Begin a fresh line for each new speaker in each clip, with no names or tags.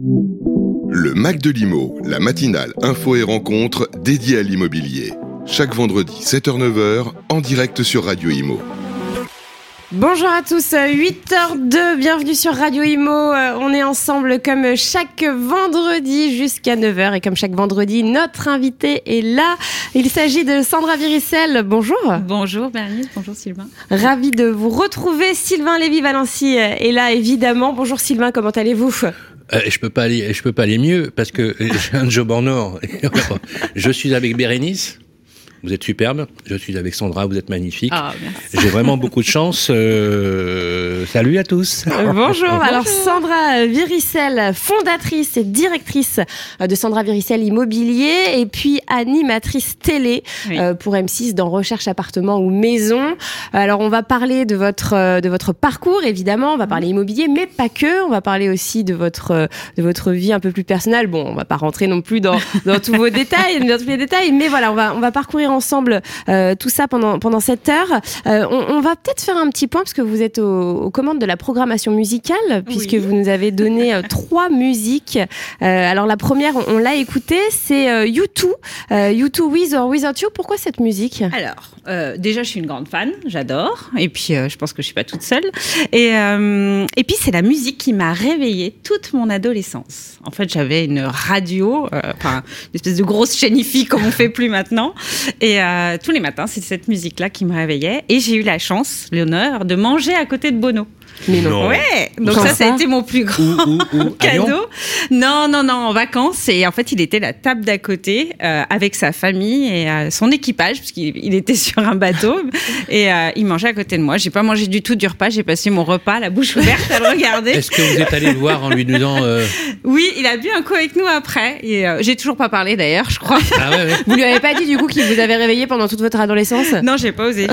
Le Mac de l'Imo, la matinale info et rencontre dédiée à l'immobilier. Chaque vendredi 7h-9h en direct sur Radio Imo.
Bonjour à tous, 8h02, bienvenue sur Radio Imo. Euh, On est ensemble comme chaque vendredi jusqu'à 9h et comme chaque vendredi, notre invité est là. Il s'agit de Sandra Viricel. Bonjour.
Bonjour Bernice, bonjour Sylvain.
Ravi de vous retrouver. Sylvain Lévy-Valency est là évidemment. Bonjour Sylvain, comment allez-vous?
Euh, je peux pas aller, je peux pas aller mieux parce que j'ai un job en or. je suis avec Bérénice. Vous êtes superbe. Je suis avec Sandra. Vous êtes magnifique.
Ah, merci.
J'ai vraiment beaucoup de chance. Euh, salut à tous.
Euh, Bonjour. Alors Sandra Viricel, fondatrice et directrice euh, de Sandra Viricel Immobilier et puis animatrice télé
Oui.
euh, pour M6 dans Recherche appartement ou maison. Alors on va parler de votre de votre parcours évidemment, on va parler immobilier mais pas que, on va parler aussi de votre de votre vie un peu plus personnelle. Bon, on va pas rentrer non plus dans dans tous vos détails, dans tous les détails, mais voilà, on va on va parcourir ensemble euh, tout ça pendant pendant cette heure. Euh, on, on va peut-être faire un petit point parce que vous êtes aux, aux commandes de la programmation musicale, puisque
Oui.
vous nous avez donné euh, trois musiques. Alors la première, on, on l'a écoutée, c'est euh, U2, euh, U2 With or Without You. Pourquoi cette musique?
Alors, déjà, je suis une grande fan, j'adore. Et puis, je pense que je suis pas toute seule. Et, et puis, c'est la musique qui m'a réveillée toute mon adolescence. En fait, j'avais une radio, enfin, une espèce de grosse chaîne comme on fait plus maintenant. Et euh, tous les matins, c'est cette musique-là qui me réveillait. Et j'ai eu la chance, l'honneur, de manger à côté de Bono.
Mais non.
Ouais, donc ça, ça a été mon plus grand
Où, où, où À Lyon
cadeau. Non, non, non, en vacances. Et en fait, il était la table d'à côté euh, avec sa famille et euh, son équipage, puisqu'il il était sur un bateau. et euh, il mangeait à côté de moi. J'ai pas mangé du tout du repas. J'ai passé mon repas, la bouche ouverte, à le regarder.
Est-ce que vous êtes allé le voir en lui disant euh,
Oui, il a bu un coup avec nous après. Et euh, j'ai toujours pas parlé d'ailleurs, je crois.
Ah ouais, ouais.
Vous lui avez pas dit du coup qu'il vous avait réveillé pendant toute votre adolescence?
Non, j'ai pas osé.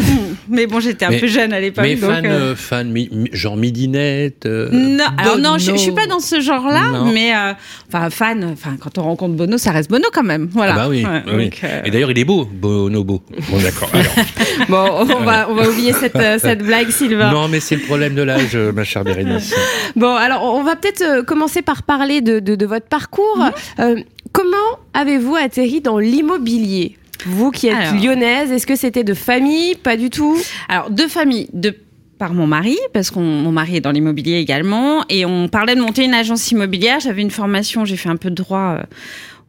Mais bon, j'étais un
Mais-
peu jeune à l'époque.
Mais
donc,
fan, fan, mi- mi- genre midinette. euh,
Non, alors non, je,
Bono.
je suis pas dans ce genre-là, mais euh, enfin fan, enfin quand on rencontre Bono, ça reste Bono quand même, voilà.
Ah bah oui.
Ouais,
oui.
donc, euh,
Et d'ailleurs, il est beau, Bonobo. Bon, d'accord.
Bon, on va on va oublier cette euh, cette blague, Sylvain.
non, mais c'est le problème de l'âge, ma chère Bérénice.
Bon, alors on va peut-être euh, commencer par parler de, de, de votre parcours.
Mhm.
Euh, comment avez-vous atterri dans l'immobilier? Vous qui êtes
Alors.
lyonnaise, est-ce que c'était de famille? Pas du tout
Alors, deux familles, de par mon mari, parce que mon mari est dans l'immobilier également, et on parlait de monter une agence immobilière. J'avais une formation, j'ai fait un peu de droit euh,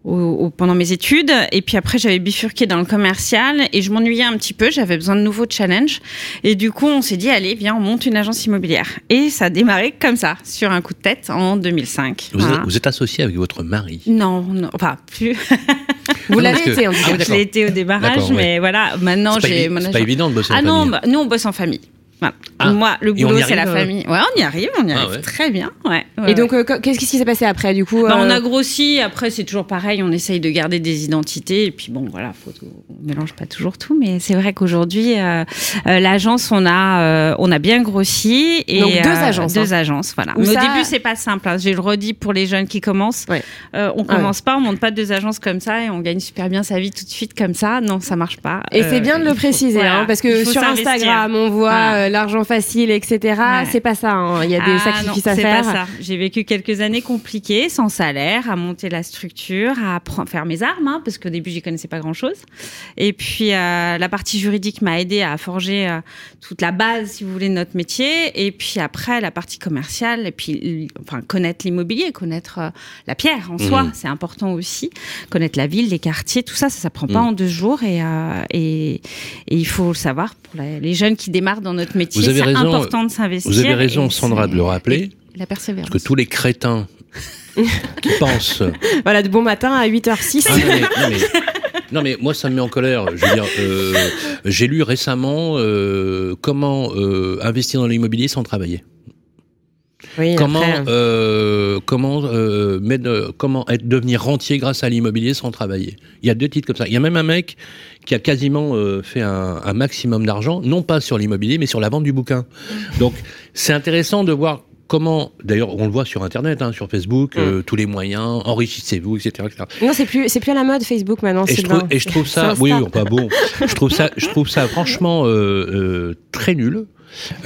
au- au- pendant mes études, et puis après j'avais bifurqué dans le commercial, et je m'ennuyais un petit peu, j'avais besoin de nouveaux challenges, et du coup on s'est dit, allez, viens, on monte une agence immobilière. Et ça a démarré comme ça, sur un coup de tête, en 2005.
Vous,
Voilà.
êtes, vous êtes associé avec votre mari?
Non, non, enfin, plus.
Vous l'avez
que-
été en tout
Ah
cas.
je l'ai été au démarrage, mais voilà, maintenant j'ai
c'est pas évident de bosser en
Ah non, bah, nous on bosse en famille. Voilà.
Ah.
Moi, le boulot, c'est la
arrive, euh
famille. Ouais, on y arrive, on y
Ah
arrive
ouais.
très bien. Ouais, ouais,
Et donc, euh, qu- qu'est-ce qui s'est passé après du coup
Bah, on
euh,
a grossi, après c'est toujours pareil, on essaye de garder des identités, et puis bon voilà, faut on mélange pas toujours tout, mais c'est vrai qu'aujourd'hui, euh, l'agence, on a, euh, on a bien grossi. Et,
Donc, deux
euh,
agences,
Deux
hein.
agences, voilà. Mais au début, c'est pas simple, hein. je le redis pour les jeunes qui commencent,
Ouais.
Euh, on
Ah ouais.
commence pas, on monte pas deux agences comme ça, et on gagne super bien sa vie tout de suite comme ça, non, ça marche pas.
Et
Euh,
c'est bien de le
faut-
préciser,
voilà,
hein, parce que sur. Instagram, on voit
Voilà.
euh, l'argent facile, etc.
Ouais.
C'est pas ça. hein. Il y a des
Ah
sacrifices
non,
à
c'est
faire.
Pas ça. J'ai vécu quelques années compliquées, sans salaire, à monter la structure, à faire mes armes, hein, parce qu'au début j'y connaissais pas grand-chose. Et puis euh, la partie juridique m'a aidé à forger euh, toute la base, si vous voulez, de notre métier. Et puis après la partie commerciale, et puis enfin connaître l'immobilier, connaître euh, la pierre en soi,
Mhm.
c'est important aussi. Connaître la ville, les quartiers, tout ça, ça s'apprend pas
Mhm.
en deux jours. Et, euh, et, et il faut le savoir pour les jeunes qui démarrent dans notre métier.
Vous avez
C'est
raison,
important de s'investir.
Vous avez raison,
et
Sandra, de le rappeler.
La persévérance.
Parce que tous les crétins qui pensent.
Voilà, de bon matin à 8h06.
Ah, non, mais, non, mais- non, mais moi, ça me met en colère. Je veux dire, euh, j'ai lu récemment euh, comment euh, investir dans l'immobilier sans travailler.
Oui,
Comment,
après,
euh, comment, euh, mettre, comment être, devenir rentier grâce à l'immobilier sans travailler? Il y a deux titres comme ça. Il y a même un mec qui a quasiment euh, fait un, un maximum d'argent, non pas sur l'immobilier, mais sur la vente du bouquin. Donc, c'est intéressant de voir comment, d'ailleurs, on le voit sur Internet, hein, sur Facebook, euh, tous les moyens, enrichissez-vous, etc. etc.
Non, c'est plus, c'est plus à la mode Facebook maintenant.
Et je, trouve, et je trouve ça, oui, pas bon. Je trouve ça, je trouve ça franchement euh, euh, très nul.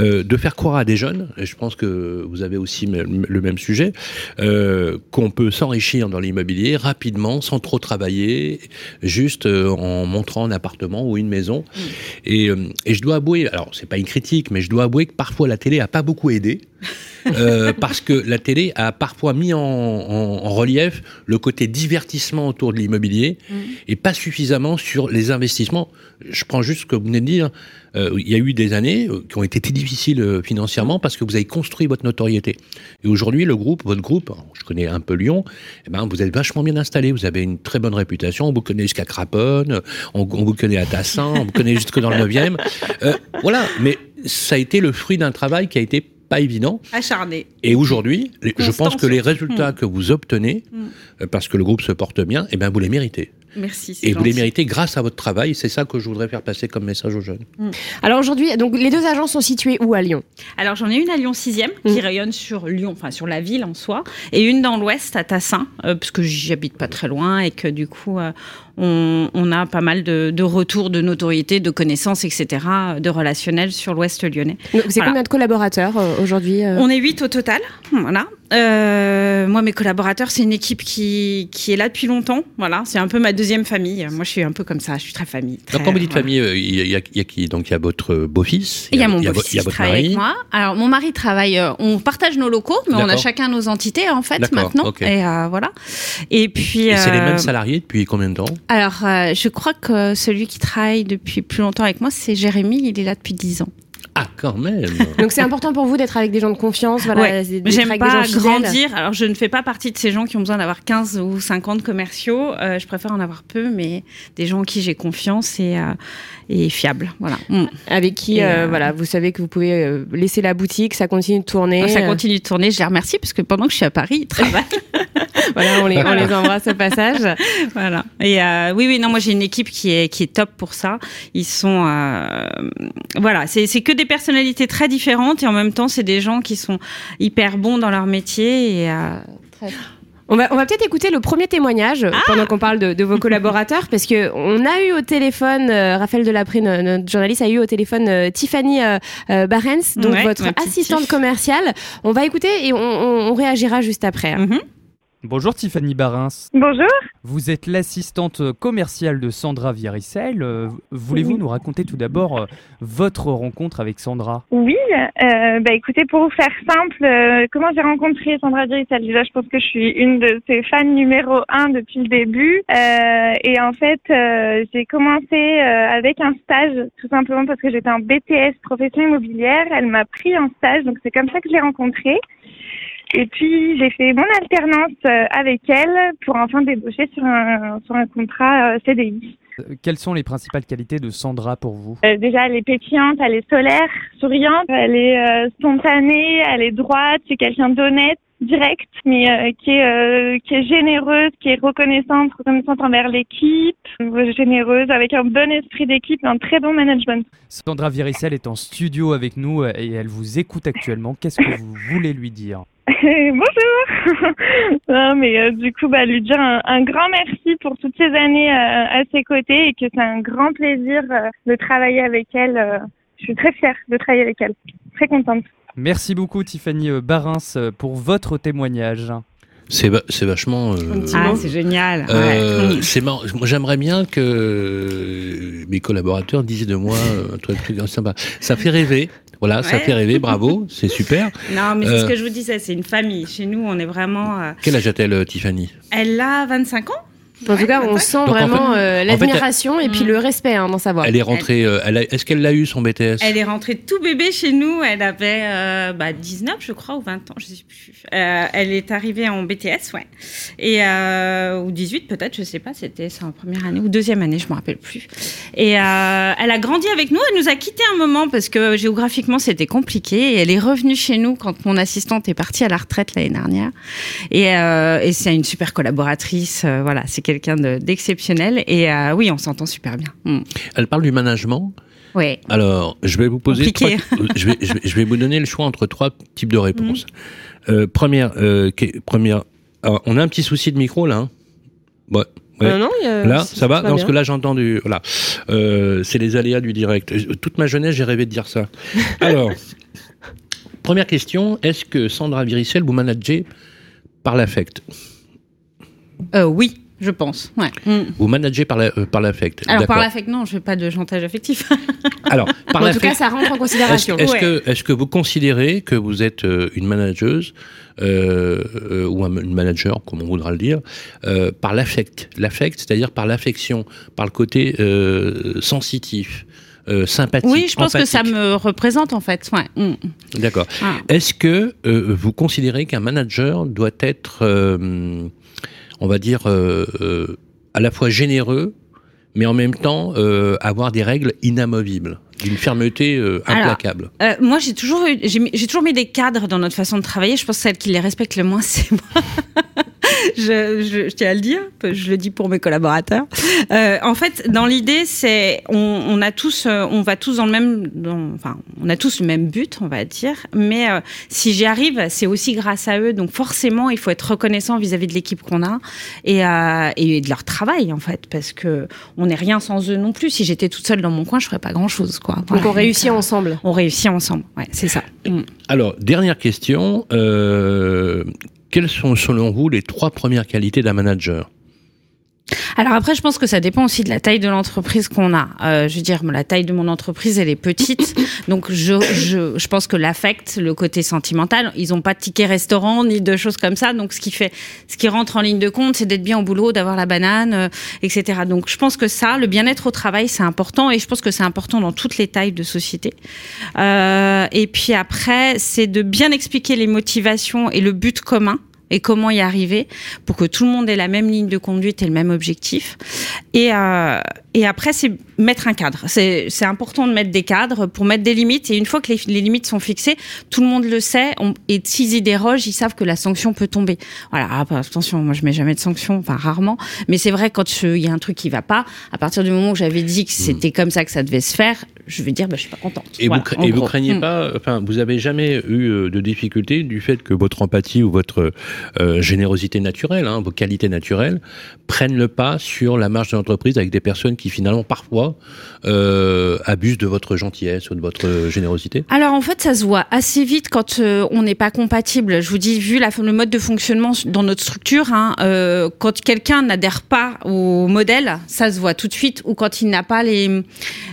Euh, de faire croire à des jeunes, et je pense que vous avez aussi le même sujet, euh, qu'on peut s'enrichir dans l'immobilier rapidement, sans trop travailler, juste euh, en montrant un appartement ou une maison. Mmh. Et, euh, et, je dois avouer, alors c'est pas une critique, mais je dois avouer que parfois la télé a pas beaucoup aidé. Euh, parce que la télé a parfois mis en, en, en relief le côté divertissement autour de l'immobilier mmh. et pas suffisamment sur les investissements. Je prends juste ce que vous venez de dire. Euh, il y a eu des années euh, qui ont été très difficiles financièrement parce que vous avez construit votre notoriété. Et aujourd'hui, le groupe, votre groupe, je connais un peu Lyon, eh ben, vous êtes vachement bien installé. Vous avez une très bonne réputation. On vous connaît jusqu'à Craponne, on, on, vous connaît à Tassin, on vous connaît jusque dans le 9e. Euh, voilà, mais ça a été le fruit d'un travail qui a été pas évident.
Acharné.
Et aujourd'hui, je pense que les résultats mmh. que vous obtenez, mmh. parce que le groupe se porte bien, eh ben, vous les méritez.
Merci.
Et vous les méritez grâce à votre travail. C'est ça que je voudrais faire passer comme message aux jeunes.
Mmh. Alors aujourd'hui, donc les deux agences sont situées où à Lyon?
Alors j'en ai une à Lyon 6e qui rayonne sur Lyon, enfin sur la ville en soi, et une dans l'ouest à Tassin, euh, parce que j'y habite pas très loin et que du coup euh, on, on, a pas mal de, de, retours de notoriété, de connaissances, etc., de relationnel sur l'ouest lyonnais.
Donc c'est voilà. combien de collaborateurs euh, aujourd'hui
On est 8 au total. Voilà. Euh, moi, mes collaborateurs, c'est une équipe qui, qui est là depuis longtemps. Voilà, c'est un peu ma deuxième famille. Moi, je suis un peu comme ça. Je suis très famille. Très,
Donc, quand vous dites voilà. famille, il y, y, y, a qui? Donc, il y a votre beau-fils.
Il y, a mon beau-fils qui travaille mari. avec moi. Alors, mon mari travaille. Euh, on partage nos locaux, mais on a chacun nos entités en fait maintenant.
Okay.
Et euh, voilà. Et puis.
Et c'est les mêmes salariés depuis combien de temps?
Alors, je crois que celui qui travaille depuis plus longtemps avec moi, c'est Jérémy. Il est là depuis 10 ans.
Ah, quand même.
Donc c'est important pour vous d'être avec des gens de confiance. Voilà,
ouais. J'aime pas grandir. Alors je ne fais pas partie de ces gens qui ont besoin d'avoir 15 ou 50 commerciaux. Euh, je préfère en avoir peu, mais des gens en qui j'ai confiance et, euh, et fiables. Voilà. Mm.
Avec qui, euh, voilà, vous savez que vous pouvez laisser la boutique, ça continue de tourner.
Ça continue de tourner. Je les remercie parce que pendant que je suis à Paris, ils travaillent.
voilà, on les, on les embrasse au passage.
voilà. Et euh, oui, oui, non, moi j'ai une équipe qui est qui est top pour ça. Ils sont, euh, voilà, c'est c'est que des personnalités très différentes et en même temps c'est des gens qui sont hyper bons dans leur métier et euh, très
on va, on va peut-être écouter le premier témoignage ah pendant qu'on parle de, de, vos collaborateurs, parce que on a eu au téléphone, euh, Raphaël Delapré, notre journaliste, a eu au téléphone euh, Tiffany euh, Barens, donc
ouais,
votre assistante tif. commerciale. On va écouter et on, on, on réagira juste après.
Mm -hmm.
Bonjour Tiffany Barins.
Bonjour.
Vous êtes l'assistante commerciale de Sandra Viericel. Euh, Voulez-vous oui. nous raconter tout d'abord euh, votre rencontre avec Sandra?
Oui, euh, bah écoutez, pour vous faire simple, euh, comment j'ai rencontré Sandra Viericel Déjà, je pense que je suis une de ses fans numéro un depuis le début. Et en fait, j'ai commencé avec un stage, tout simplement parce que j'étais en BTS profession immobilière. Elle m'a pris en stage, donc c'est comme ça que je l'ai rencontrée. Et puis j'ai fait mon alternance euh, avec elle pour enfin débaucher sur un, sur un contrat euh, CDI.
Quelles sont les principales qualités de Sandra pour vous?
Euh, Déjà, elle est pétillante, elle est solaire, souriante, elle est euh, spontanée, elle est droite, c'est quelqu'un d'honnête, direct, mais euh, qui est euh, qui est généreuse, qui est reconnaissante, reconnaissante envers l'équipe, généreuse, avec un bon esprit d'équipe et un très bon management.
Sandra Viricel est en studio avec nous et elle vous écoute actuellement. Qu'est-ce que vous voulez lui dire?
Bonjour. non, mais euh, du coup, bah, lui dire un, un, grand merci pour toutes ces années euh, à ses côtés et que c'est un grand plaisir euh, de travailler avec elle. je suis très fière de travailler avec elle. Très contente.
Merci beaucoup, Tiffany Barins, pour votre témoignage.
C'est va vachement. Euh,
ah, c'est génial.
Euh, ouais. C'est Moi, j'aimerais bien que mes collaborateurs disent de moi un truc sympa. Ça fait rêver. Voilà, ouais. ça fait rêver, bravo, c'est super.
Non, mais c'est euh, ce que je vous disais, c'est une famille. Chez nous, on est vraiment. Euh...
Quel âge a-t-elle, Tiffany?
Elle a 25 ans.
En tout cas, on sent Donc, vraiment en fait, euh, l'admiration et puis mmh. le respect hein, dans sa voix.
Elle est rentrée. Elle... Euh, Est-ce qu'elle l'a eu son BTS
Elle est rentrée tout bébé chez nous. Elle avait euh, bah, 19, je crois, ou 20 ans, je sais plus. Euh, elle est arrivée en BTS, ouais. Et euh, ou 18 peut-être, je sais pas. C'était sa première année ou deuxième année, je me rappelle plus. Et euh, elle a grandi avec nous. Elle nous a quitté un moment parce que géographiquement c'était compliqué. Et elle est revenue chez nous quand mon assistante est partie à la retraite l'année dernière. Et, et c'est une super collaboratrice. voilà, c'est quelqu'un d'exceptionnel et euh, oui, on s'entend super bien. Mm.
Elle parle du management.
Oui.
Alors, je vais vous poser, trois, je, vais, je, vais, je, vais, vous donner le choix entre trois types de réponses. Mm. Euh, première, euh, première, alors, on a un petit souci de micro là. Hein ouais, Ouais.
Euh, non, il y a-
Là, ça va
tout
Parce que là, j'ai entendu. Voilà. Euh, c'est les aléas du direct. Toute ma jeunesse, j'ai rêvé de dire ça. Alors, première question est-ce que Sandra Viricel vous managez par l'affect?
Euh, oui, je pense. Ouais. Mm.
Vous managez par la- euh, par l'affect
Alors par
D'accord.
l'affect, non, je fais pas de chantage affectif.
Alors, par
En tout cas, ça rentre en considération.
est-ce
Ouais.
que, est-ce que vous considérez que vous êtes euh, une manageuse euh, euh, ou un, une manager, comme on voudra le dire, euh, par l'affect? L'affect, c'est-à-dire par l'affection, par le côté euh, sensitif, euh, sympathique.
oui, je pense que ça me représente en fait. Ouais. Mm.
D'accord.
Ah.
Est-ce que euh, vous considérez qu'un manager doit être, euh, on va dire, euh, euh, à la fois généreux, mais en même temps euh, avoir des règles inamovibles, d'une fermeté euh,
Alors,
implacable
Euh, moi, j'ai toujours, j'ai toujours mis des cadres dans notre façon de travailler. Je pense que celle qui les respecte le moins, c'est moi. je, je, je tiens à le dire, je le dis pour mes collaborateurs. Euh, en fait, dans l'idée, c'est on, on a tous, on va tous dans le même, dans- enfin, on a tous le même but, on va dire. Mais si j'y arrive, c'est aussi grâce à eux. Donc forcément, il faut être reconnaissant vis-à-vis de l'équipe qu'on a et, et de leur travail, en fait, parce que on n'est rien sans eux non plus. Si j'étais toute seule dans mon coin, je ferais pas grand-chose, quoi.
Donc on réussit
euh,
ensemble.
on réussit ensemble. Ouais, c'est ça. Mm.
Alors, dernière question. euh, quelles sont, selon vous, les trois premières qualités d'un manager?
Alors après, je pense que ça dépend aussi de la taille de l'entreprise qu'on a. Euh, je veux dire, la taille de mon entreprise, elle est petite. donc, je, je, je pense que l'affect, le côté sentimental, ils n'ont pas de ticket restaurant ni de choses comme ça. Donc, ce qui fait, ce qui rentre en ligne de compte, c'est d'être bien au boulot, d'avoir la banane, euh, etc. Donc, je pense que ça, le bien-être au travail, c'est important. Et je pense que c'est important dans toutes les tailles de société. Euh, et puis après, c'est de bien expliquer les motivations et le but commun et comment y arriver pour que tout le monde ait la même ligne de conduite et le même objectif. Et, euh, et après, c'est mettre un cadre. C'est important de mettre des cadres pour mettre des limites. Et une fois que les, les limites sont fixées, tout le monde le sait. On- et s'ils y dérogent, ils savent que la sanction peut tomber. Voilà. Ah, bah, attention, moi, je mets jamais de sanction, enfin rarement. Mais c'est vrai quand il y a un truc qui va pas, à partir du moment où j'avais dit que c'était comme ça que ça devait se faire, je vais dire, bah, je suis pas contente.
Et
Voilà,
vous, et vous craignez
Mm.
pas, enfin, vous avez jamais eu euh, de difficulté du fait que votre empathie ou votre euh, générosité naturelle, hein, vos qualités naturelles, prennent le pas sur la marge de l'entreprise avec des personnes qui finalement parfois euh, abusent de votre gentillesse ou de votre générosité?
Alors en fait, ça se voit assez vite quand euh, on n'est pas compatible. Je vous dis, vu la, le mode de fonctionnement dans notre structure, hein, euh, quand quelqu'un n'adhère pas au modèle, ça se voit tout de suite, ou quand il n'a pas les,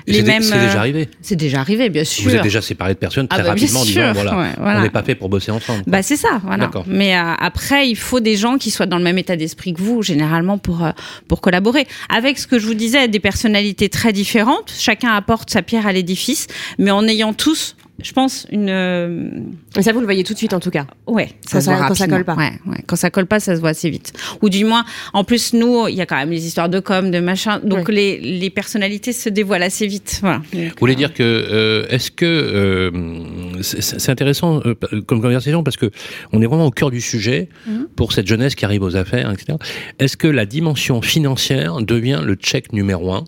les mêmes. euh,
déjà arrivé.
C'est déjà arrivé, bien sûr.
Vous êtes déjà séparé de personnes
Ah
très
bah,
rapidement en disant voilà,
ouais, voilà.
on n'est pas fait pour bosser ensemble. quoi.
Bah c'est ça, voilà. Mais euh, après, il faut des gens qui soient dans le même état d'esprit que vous, généralement, pour euh, pour collaborer. Avec ce que je vous disais, des personnalités très différentes. Chacun apporte sa pierre à l'édifice, mais en ayant tous, je pense, une euh,
Et ça, vous le voyez tout de suite en tout cas.
Ouais,
Quand
se
ça-
voit
quand ça colle pas.
Ouais, ouais. Quand ça colle pas, ça se voit assez vite. Ou du moins, en plus, nous, il y a quand même les histoires de com, de machin. Donc les, les personnalités se dévoilent assez vite. Voilà. Donc,
Vous voulez
euh,
dire que euh, est-ce que euh, c'est intéressant euh, comme conversation parce que on est vraiment au cœur du sujet
Mhm.
pour cette jeunesse qui arrive aux affaires, etc. Est-ce que la dimension financière devient le check numéro un?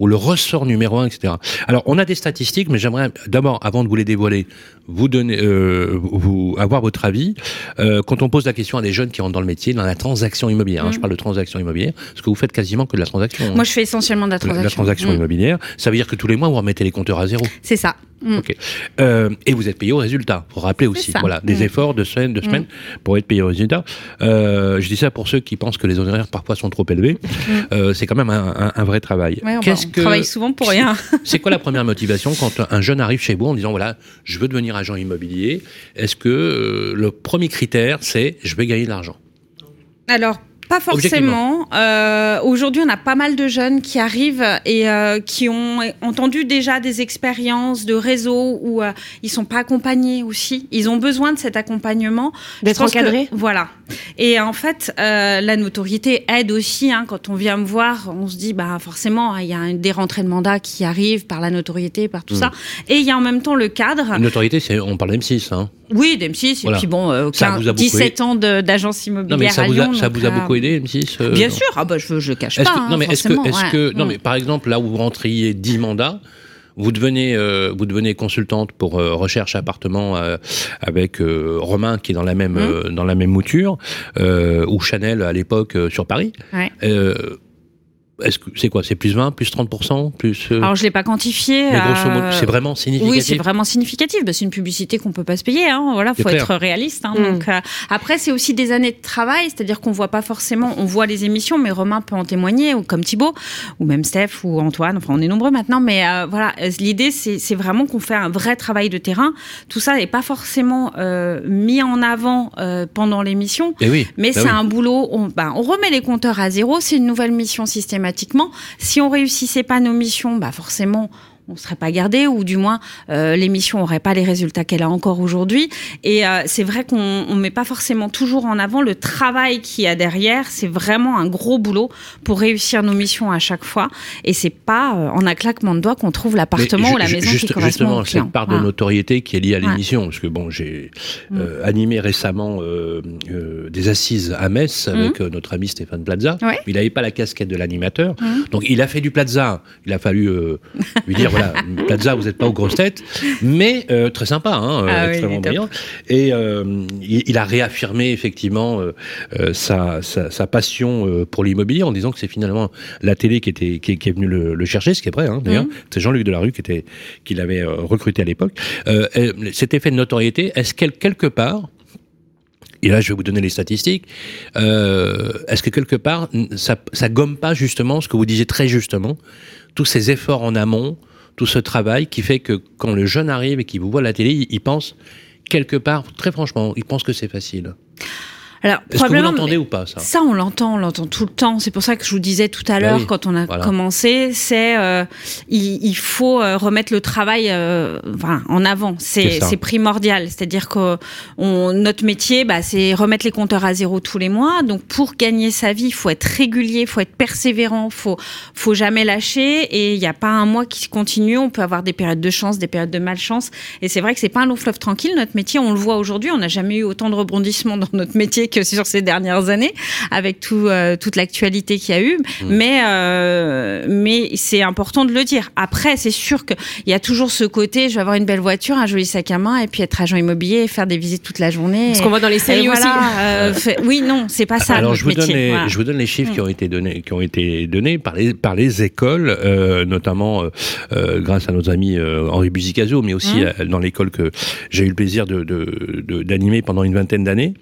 Ou le ressort numéro un, etc. Alors, on a des statistiques, mais j'aimerais d'abord, avant de vous les dévoiler, vous donner, euh, vous avoir votre avis. Euh, quand on pose la question à des jeunes qui rentrent dans le métier, dans la transaction immobilière, hein, je parle de transaction immobilière, parce que vous faites quasiment que de la transaction. hein.
Moi, je fais essentiellement de la
La-
transaction.
la transaction
Mm.
immobilière, ça veut dire que tous les mois, vous remettez les compteurs à zéro.
C'est ça. Mm.
Ok. Euh, et vous êtes payé au résultat. Faut rappeler aussi, voilà, des
Mm.
efforts de semaine, de semaine pour être payé au résultat. Euh, je dis ça pour ceux qui pensent que les honoraires parfois sont trop élevés. Euh, c'est quand même un, un- un vrai travail.
Ouais,
Qu'est-ce que
travaille souvent pour rien.
c'est quoi la première motivation quand un jeune arrive chez vous en disant voilà, je veux devenir agent immobilier Est-ce que euh, le premier critère c'est je vais gagner de l'argent?
Alors, pas forcément. Euh, Aujourd'hui, on a pas mal de jeunes qui arrivent et euh, qui ont entendu déjà des expériences de réseau où euh, ils sont pas accompagnés aussi. Ils ont besoin de cet accompagnement.
D'être
que-
encadrés
Voilà. Et en fait, euh, la notoriété aide aussi. Hein, quand on vient me voir, on se dit, bah forcément, il y a des rentrées de mandat qui arrivent par la notoriété, par tout
Mm.
ça. Et il y a en même temps le cadre.
Une notoriété, c'est on parle d'M6. Hein.
Oui, d'M6.
Voilà.
Et puis bon, euh,
Ça
15,
vous a beaucoup
17 ans d'agence immobilière
Non mais ça
à
vous a,
Lyon.
ça
donc,
vous a beaucoup aidé M6 euh,
Bien
non
sûr, ah bah je, je cache pas.
que,
hein,
non mais est-ce que,
ouais.
non mais par exemple là où vous rentriez 10 mandats, vous devenez, euh, vous devenez consultante pour euh, recherche appartement euh, avec Romain qui est dans la même,
Mmh.
dans la même mouture, ou Chanel à l'époque sur Paris.
Ouais.
Est-ce que c'est quoi C'est plus 20, plus 30 plus euh,
Alors je l'ai pas quantifié.
Mais grosso modo,
euh,
c'est vraiment significatif.
Oui, c'est vraiment significatif. Bah, c'est une publicité qu'on peut pas se payer. Hein. Voilà, faut
clair.
être réaliste. Hein.
Mm.
Donc euh, après, c'est aussi des années de travail, c'est-à-dire qu'on voit pas forcément. On voit les émissions, mais Romain peut en témoigner, ou comme Thibaut, ou même Steph ou Antoine. Enfin, on est nombreux maintenant, mais euh, voilà. L'idée, c'est vraiment qu'on fait un vrai travail de terrain. Tout ça n'est pas forcément euh, mis en avant euh, pendant l'émission.
Eh oui.
Mais
bah
c'est
oui.
un boulot, on, ben, on remet les compteurs à zéro, c'est une nouvelle mission Si on réussissait pas nos missions, bah forcément, on serait pas gardé, ou du moins, euh, l'émission aurait pas les résultats qu'elle a encore aujourd'hui. Et euh, c'est vrai qu'on on met pas forcément toujours en avant le travail qu'il y a derrière. C'est vraiment un gros boulot pour réussir nos missions à chaque fois. Et c'est pas euh, en un claquement de doigts qu'on trouve l'appartement ou la maison
juste-
qui correspond
Justement,
au client.
cette part de
Voilà.
notoriété qui est liée à
Ouais.
l'émission, parce que bon, j'ai euh, animé récemment des assises à Metz
Mhm.
avec notre ami Stéphane Plaza.
Ouais.
Il n'avait pas la casquette de l'animateur,
Mhm.
donc il a fait du Plaza. Il a fallu lui dire voilà, Plaza, vous n'êtes pas aux grosses têtes, mais euh, très sympa, hein, euh,
Ah
extrêmement brillant. Et euh, il, il a réaffirmé effectivement sa, sa, sa passion pour l'immobilier en disant que c'est finalement la télé qui était qui, est- qui est venue le, le chercher, ce qui est vrai hein, d'ailleurs.
Mhm.
C'est Jean-Luc Delarue qui était qui l'avait recruté à l'époque. Cet effet de notoriété, est-ce qu'elle quelque part et là, je vais vous donner les statistiques. Euh, Est-ce que quelque part, ça, ça gomme pas justement ce que vous disiez très justement, tous ces efforts en amont, tout ce travail qui fait que quand le jeune arrive et qu'il vous voit à la télé, il, pense quelque part, très franchement, il pense que c'est facile.
Alors,
Est-ce que vous
probablement,
l'entendez ou pas ça
Ça, on l'entend, on l'entend tout le temps. C'est pour ça que je vous disais tout à
Bah
l'heure,
oui,
quand on a
voilà.
commencé, c'est euh, il, il faut euh, remettre le travail euh, enfin, en avant.
C'est
primordial. C'est-à-dire que on, notre métier, bah, c'est remettre les compteurs à zéro tous les mois. Donc, pour gagner sa vie, il faut être régulier, il faut être persévérant, faut faut jamais lâcher. Et il n'y a pas un mois qui continue. On peut avoir des périodes de chance, des périodes de malchance. Et c'est vrai que c'est pas un long fleuve tranquille. Notre métier, on le voit aujourd'hui. On n'a jamais eu autant de rebondissements dans notre métier que sur ces dernières années, avec tout, euh, toute l'actualité qu'il y a eu. Mais, euh, mais c'est important de le dire. Après, c'est sûr qu'il y a toujours ce côté, je vais avoir une belle voiture, un joli sac à main, et puis être agent immobilier et faire des visites toute la journée.
Ce
Et-
qu'on voit dans les séries
voilà,
aussi.
euh, fait- oui, non, c'est pas ça
Alors je vous, donne les,
Voilà.
je vous donne les chiffres
Mm.
qui ont été donnés, qui ont été donnés par les par les écoles, euh, notamment grâce à nos amis euh, Henri Buzicazo, mais aussi
Mm.
dans l'école que j'ai eu le plaisir de de- de- d'animer pendant une vingtaine d'années.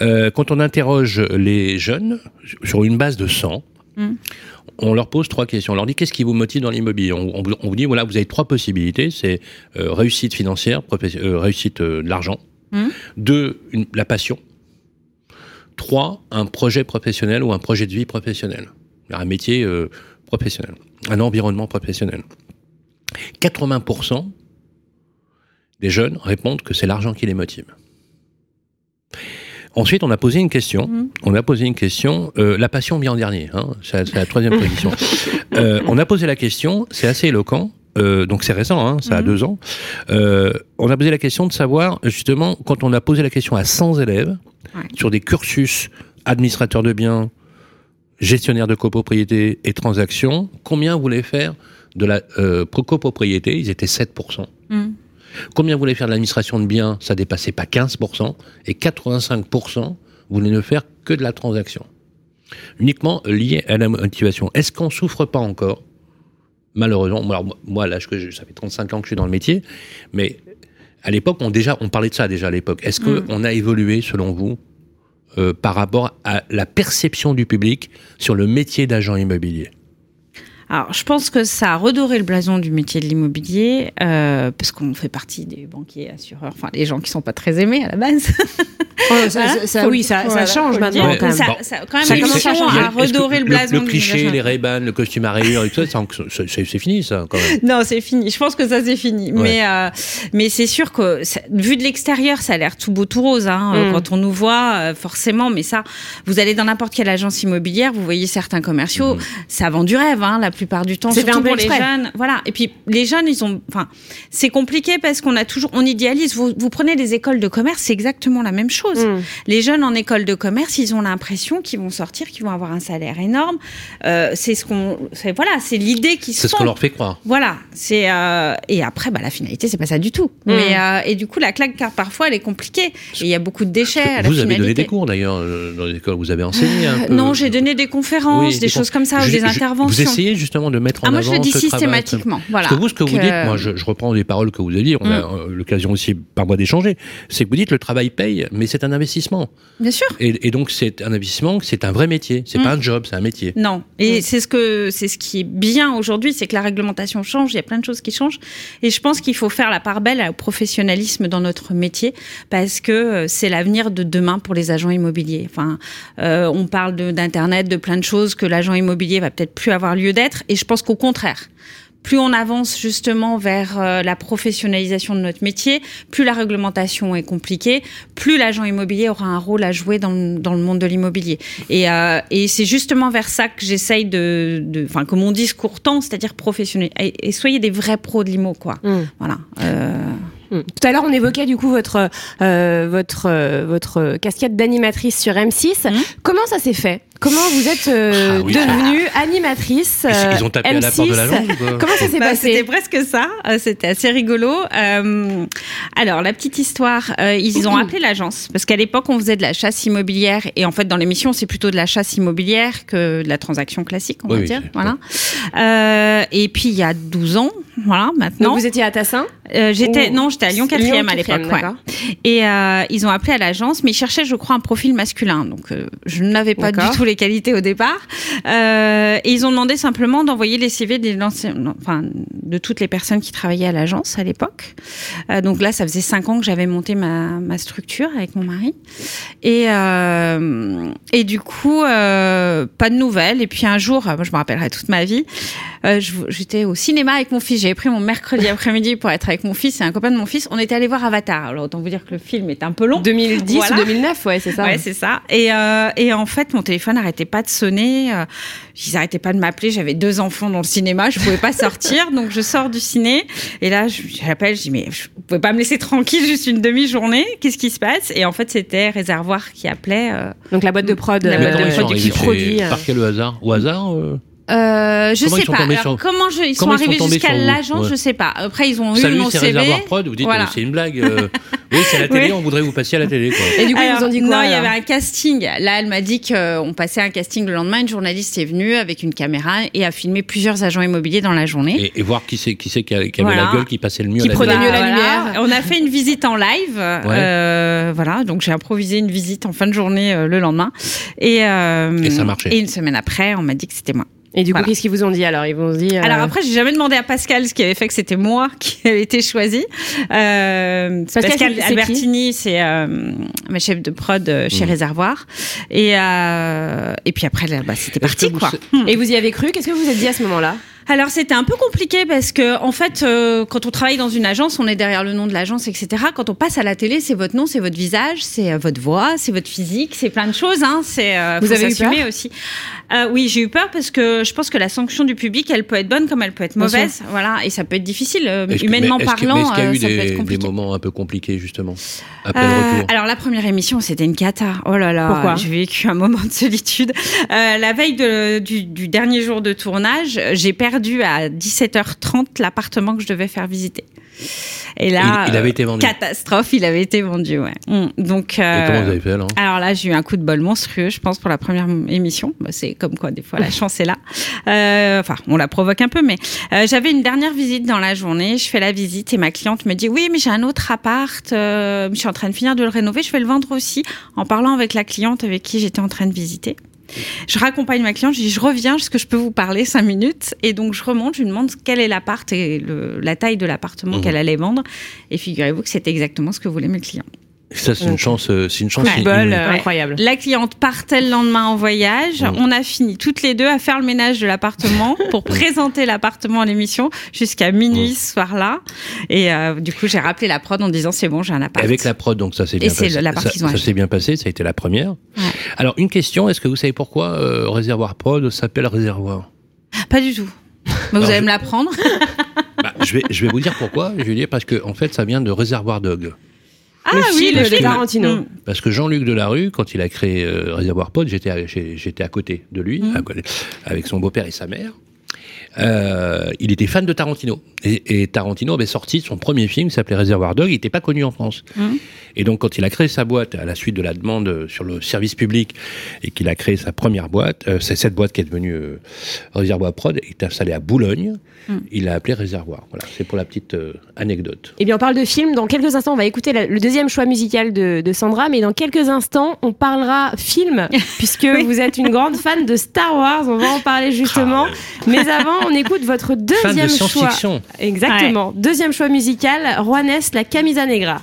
Euh, quand on interroge les jeunes sur une base de 100,
Mm.
on leur pose trois questions. On leur dit qu'est-ce qui vous motive dans l'immobilier? On, on vous- on vous dit voilà, vous avez trois possibilités, c'est euh, réussite financière, euh, réussite euh, de l'argent.
Mm.
Deux, une- la passion. Trois, un projet professionnel ou un projet de vie professionnel. Un métier euh, professionnel, un environnement professionnel. 80% des jeunes répondent que c'est l'argent qui les motive. Ensuite, on a posé une question.
Mhm.
On a posé une question. euh, la passion vient en dernier. Hein, c'est la- troisième position. Euh, on a posé la question. C'est assez éloquent. euh, donc c'est récent, hein, ça a
Mhm.
deux ans. On a posé la question de savoir justement quand on a posé la question à 100 élèves
Ouais.
sur des cursus administrateurs de biens, gestionnaires de copropriété et transactions, combien voulaient faire de la pro- copropriété? Ils étaient 7%.
Mm.
Combien voulaient faire de l'administration de biens Ça dépassait pas 15%. Et 85% voulaient ne faire que de la transaction. Uniquement lié à la motivation. Est-ce qu'on souffre pas encore? Malheureusement, moi, alors, j'ai, ça fait 35 ans que je suis dans le métier, mais à l'époque, on, déjà, on parlait de ça déjà à l'époque. Est-ce
Mm.
qu'on a évolué, selon vous, euh, par rapport à la perception du public sur le métier d'agent immobilier?
Alors, je pense que ça a redoré le blason du métier de l'immobilier, euh, parce qu'on fait partie des banquiers, assureurs, enfin, les gens qui sont pas très aimés à la base.
Oh, ça,
Voilà.
ça- ça-
Faut-
oui, ça,
voilà,
change maintenant quand même.
Ça,
Bon.
quand même,
commence à
le blason
le cliché, les Ray-Ban, le costume à rayures et tout ça, c'est- fini ça quand même.
Non, c'est fini. Je pense que ça c'est fini.
Ouais.
Mais euh, mais c'est sûr que ça- vu de l'extérieur, ça a l'air tout beau tout rose hein, euh,
Mm.
quand on nous voit euh, forcément. Mais ça, vous allez dans n'importe quelle agence immobilière, vous voyez certains commerciaux,
Mhm.
ça vend du rêve. Hein, la plupart du temps.
C'est
surtout
un peu
pour les
exprès.
jeunes. Voilà. Et puis les jeunes, ils ont, enfin, c'est compliqué parce qu'on a toujours, on idéalise. Vous, vous prenez des écoles de commerce, c'est exactement la même chose.
Mm.
Les jeunes en école de commerce, ils ont l'impression qu'ils vont sortir, qu'ils vont avoir un salaire énorme. Euh, c'est ce qu'on, c'est voilà, c'est l'idée qui
C'est
sont.
ce qu'on leur fait croire.
Voilà, c'est euh, et après bah la finalité c'est pas ça du tout.
Mm.
Mais euh, et du coup la claque car parfois elle est compliquée il y a beaucoup de déchets à la
Vous avez donné des cours d'ailleurs dans les écoles, vous avez enseigné un peu.
Non, j'ai donné des conférences,
Oui,
des,
des
choses comme ça ou des
je-
interventions.
Vous essayez justement de mettre en
ah, moi
avant
je le dis
ce travail.
systématiquement. Voilà.
Parce que vous, ce que, vous dites, moi, je, je reprends les paroles que vous avez dit, on a
Mm.
euh, l'occasion aussi par moi d'échanger, c'est que vous dites le travail paye, mais c'est un investissement.
Bien sûr.
Et, et donc, c'est un investissement, c'est un vrai métier. C'est
Mm.
pas un job, c'est un métier.
Non, et
Mm.
c'est ce que c'est ce qui est bien aujourd'hui, c'est que la réglementation change, il y a plein de choses qui changent, et je pense qu'il faut faire la part belle au professionnalisme dans notre métier parce que euh, c'est l'avenir de demain pour les agents immobiliers. Enfin, euh, on parle de- d'internet, de, plein de choses que l'agent immobilier va peut-être plus avoir lieu d'être, et je pense qu'au contraire. Plus on avance justement vers euh, la professionnalisation de notre métier, plus la réglementation est compliquée, plus l'agent immobilier aura un rôle à jouer dans, le- dans le monde de l'immobilier. Et, euh, et c'est justement vers ça que j'essaye de, enfin que mon discours tend, c'est-à-dire professionnel. Et, et soyez des vrais pros de l'IMO, quoi.
Mm.
Voilà. Euh,
Mm. Tout à l'heure, on évoquait du coup votre euh, votre euh, votre casquette d'animatrice sur M6.
Mhm.
Comment ça s'est fait? Comment vous êtes euh,
Ah oui.
devenue animatrice
Ils-
euh,
Ils ont tapé à la
M6?
porte de l'agence ou quoi
Comment ça s'est
Bah, C'était
passé
presque ça. Euh, C'était assez rigolo. Euh, alors, la petite histoire, euh, ils ont appelé l'agence parce qu'à l'époque, on faisait de la chasse immobilière et en fait, dans l'émission, c'est plutôt de la chasse immobilière que de la transaction classique, on
Oui,
va
oui,
dire. Voilà. Euh, et puis, il y a 12 ans, voilà, maintenant.
Donc vous étiez à Tassin?
Euh, j'étais non, j'étais à Lyon 4e à l'époque. ouais. Et euh, ils ont appelé à l'agence, mais ils cherchaient, je crois, un profil masculin. Donc, euh, je n'avais pas du tout les qualités au départ. Euh, et ils ont demandé simplement d'envoyer les CV des enfin, de toutes les personnes qui travaillaient à l'agence à l'époque. Euh, donc là, ça faisait cinq ans que j'avais monté ma, ma structure avec mon mari. Et, euh, et du coup, euh, pas de nouvelles. Et puis un jour, moi, je me rappellerai toute ma vie, euh, je- j'étais au cinéma avec mon fils. J'avais pris mon mercredi après-midi pour être avec mon fils et un copain de mon fils. On était allé voir Avatar. Alors autant vous dire que le film est un peu long.
2010
Voilà.
ou 2009, ouais, c'est ça.
Ouais, c'est ça. Et, euh, et en fait, mon téléphone n'arrêtait pas de sonner. euh, ils n'arrêtaient pas de m'appeler. J'avais deux enfants dans le cinéma. Je pouvais pas sortir. donc, je sors du ciné. Et là, je- j'appelle. Je dis, mais je- vous pouvez pas me laisser tranquille juste une demi-journée. Qu'est-ce qui se passe? Et en fait, c'était Réservoir qui appelait. euh,
Donc la boîte de prod,
La boîte
euh,
de
sont
prod
qui produit. euh,
Par quel hasard? Au hasard euh
Euh, je
Comment
sais
ils
pas. Alors,
sur-
comment je- ils sont
Comment ils sont
arrivés jusqu'à l'agence,
Ouais.
je sais pas. Après, ils ont eu
Salut,
mon
c'est
CV.
Réservoir Prod. Vous dites,
Voilà.
c'est une blague. euh, oui, c'est à la télé.
Oui.
On voudrait vous passer à la télé. Quoi.
Et du coup, ils
Alors,
vous ont dit quoi
Non, il y avait un casting. Là, elle m'a dit qu'on passait un casting le lendemain. Une journaliste est venue avec une caméra et a filmé plusieurs agents immobiliers dans la journée.
Et, et voir qui c'est qui, c'est qui, avait
Voilà.
la gueule, qui passait le mieux
Qui
à la
prenait mieux la
Voilà.
lumière.
On a fait une visite en live. euh, voilà, donc j'ai improvisé une visite en fin de journée le lendemain. Et, euh,
Et ça marchait.
Et une semaine après, on m'a dit que c'était moi.
Et du coup,
Voilà.
qu'est-ce qu'ils vous ont dit alors? Ils vont se dire.
Alors
euh,
après, j'ai jamais demandé à Pascal ce qui avait fait que c'était moi qui avait été choisi. Euh,
Pascal,
Pascal, Albertini, c'est euh, ma chef de prod euh, chez
Mhm.
Réservoir. Et, euh, et puis après, là, bah, c'était parti,
vous
quoi.
sa-
Et vous y avez cru? Qu'est-ce que vous vous êtes dit à ce moment-là?
Alors c'était un peu compliqué parce que en fait, euh, quand on travaille dans une agence, on est derrière le nom de l'agence, etc. Quand on passe à la télé, c'est votre nom, c'est votre visage, c'est euh, votre voix, c'est votre physique, c'est plein de choses. Hein. C'est euh,
Vous avez eu peur
aussi. Euh, oui, j'ai eu peur parce que je pense que la sanction du public, elle peut être bonne comme elle peut être mauvaise. Voilà, et ça peut être difficile euh, humainement parlant.
Est-ce qu'il y a eu
ça
des, moments un peu compliqués, justement, après
Euh,
le retour?
alors la première émission, c'était une cata. Oh là là,
Pourquoi?
j'ai vécu un moment de solitude. Euh, la veille de- du, du dernier jour de tournage, j'ai perdu à 17h30 l'appartement que je devais faire visiter. Et là,
Il- il avait
euh,
été vendu.
Catastrophe, il avait été vendu, ouais. Mm. Donc,
Et
euh,
comment vous avez fait alors
alors là, j'ai eu un coup de bol monstrueux, je pense, pour la première émission. Bah, c'est comme quoi, des fois, la chance est là. Euh, Enfin, on la provoque un peu, mais euh, j'avais une dernière visite dans la journée. Je fais la visite et ma cliente me dit oui, mais j'ai un autre appart. je suis en train de finir de le rénover. Je vais le vendre aussi. En parlant avec la cliente avec qui j'étais en train de visiter. Je raccompagne ma cliente, je dis je reviens, est-ce que je peux vous parler cinq minutes Et donc je remonte, je lui demande quel est l'appart et le- la taille de l'appartement
Mhm.
qu'elle allait vendre. Et figurez-vous que c'était exactement ce que voulait mes clients.
Ça, c'est une chance, euh, c'est une chance.
Euh, incroyable.
La cliente partait le lendemain en voyage.
Mhm.
On a fini toutes les deux à faire le ménage de l'appartement pour présenter l'appartement à l'émission jusqu'à minuit ce soir-là. Et euh, du coup, j'ai rappelé la prod en disant c'est bon, j'ai un appart.
Avec la prod, donc ça s'est
Et
bien
c'est
passé.
le- la partie
ça ça s'est bien passé, ça a été la première.
Ouais.
Alors, une question, est-ce que vous savez pourquoi euh, Réservoir Prod s'appelle Réservoir?
Pas du tout. Mais vous
Alors,
allez
je-
me l'apprendre.
Bah, je, vais, je vais vous dire pourquoi, Julie, parce que en fait, ça vient de Réservoir Dog.
Ah
le
oui,
film
le
de
film.
Tarantino.
Mm.
Parce que Jean-Luc Delarue, quand il a créé euh, Réservoir Pod, j'étais à, j'ai- j'étais à côté de lui, à côté- avec son beau-père et sa mère. Euh, il était fan de Tarantino. Et, et Tarantino avait sorti son premier film qui s'appelait Réservoir Dog. Il n'était pas connu en France.
Mhm.
Et donc, quand il a créé sa boîte à la suite de la demande sur le service public et qu'il a créé sa première boîte, euh, c'est cette boîte qui est devenue euh, Réservoir Prod, il est installé à Boulogne.
Mhm.
Il l'a appelé Réservoir. Voilà, c'est pour la petite euh, anecdote.
Eh bien, on parle de film. Dans quelques instants, on va écouter la- le deuxième choix musical de, de Sandra, mais dans quelques instants, on parlera film, puisque vous êtes une grande fan de Star Wars. On va en parler justement. Mais avant, on écoute votre
de
deuxième choix. Exactement. Deuxième choix musical, Juanes, la camisa negra.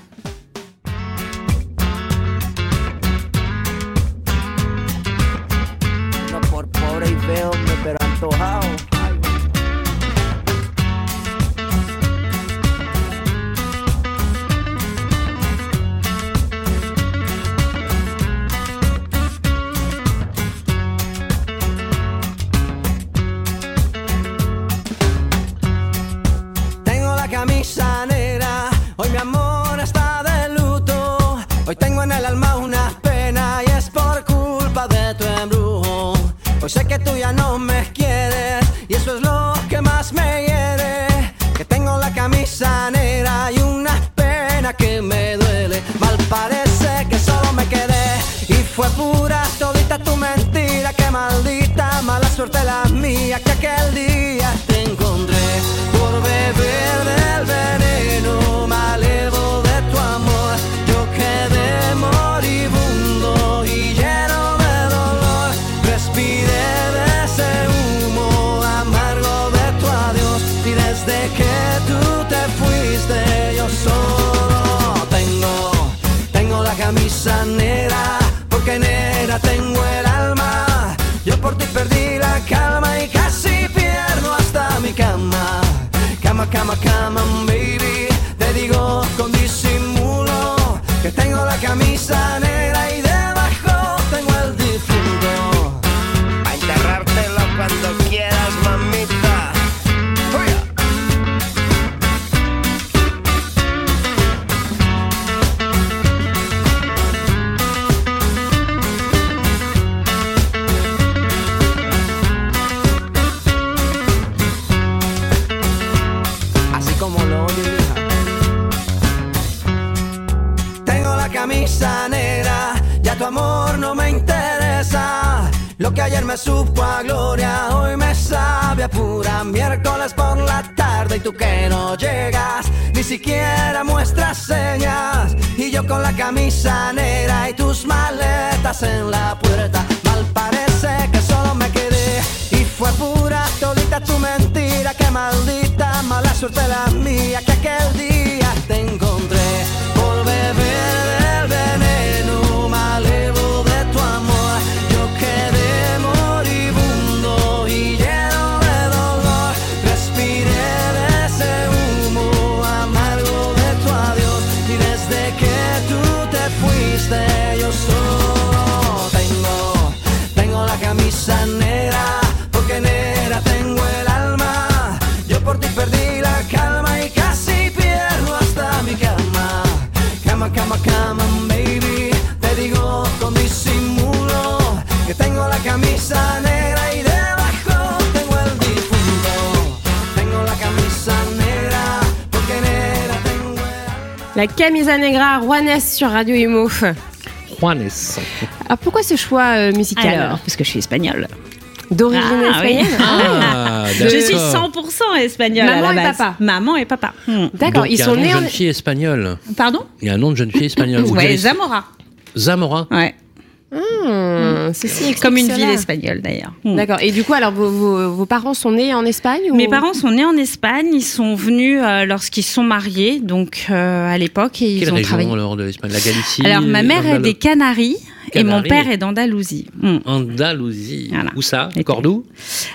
Camisa negra, ya tu amor no me interesa. Lo que ayer me supo a gloria, hoy me sabe a pura miércoles por la tarde. Y tú que no llegas, ni siquiera muestras señas. Y yo con la camisa negra y tus maletas en la puerta, mal parece que solo me quedé. Y fue pura todita tu mentira, que maldita mala suerte la mía, que aquel día te encontré. Por beber yo solo tengo, tengo la camisa negra porque negra tengo el alma. Yo por ti perdí la calma y casi pierdo hasta mi cama. Cama, cama, cama, baby. Te digo con disimulo que tengo la camisa negra La camisa negra,
Juanes sur Radio Imo.
Juanes.
Alors pourquoi ce choix euh, musical
Alors, parce que je suis espagnole.
D'origine
Ah, oui.
espagnole
Ah,
Je suis
d'accord.
100% espagnole
Maman
à la
et
base.
papa.
Maman et papa. Hmm.
D'accord, ils
il y a
sont
un nom de jeune fille espagnole.
Pardon?
Il y a un nom de jeune fille espagnole. Direz-
Zamora.
Zamora.
Ouais.
Ceci explique
Comme une
cela.
ville espagnole d'ailleurs. Hmm.
D'accord. Et du coup, alors vos, vos- vos parents sont nés en Espagne ou...
Mes parents sont nés en Espagne, ils sont venus euh, lorsqu'ils sont mariés, donc euh, à l'époque, et ils
Quelle
ont
région
travaillé.
alors de l'Espagne? La Galicie
Alors ma mère est des Canaries et mon père est d'Andalousie. Hmm.
Andalousie.
Voilà.
Où ça? Cordoue?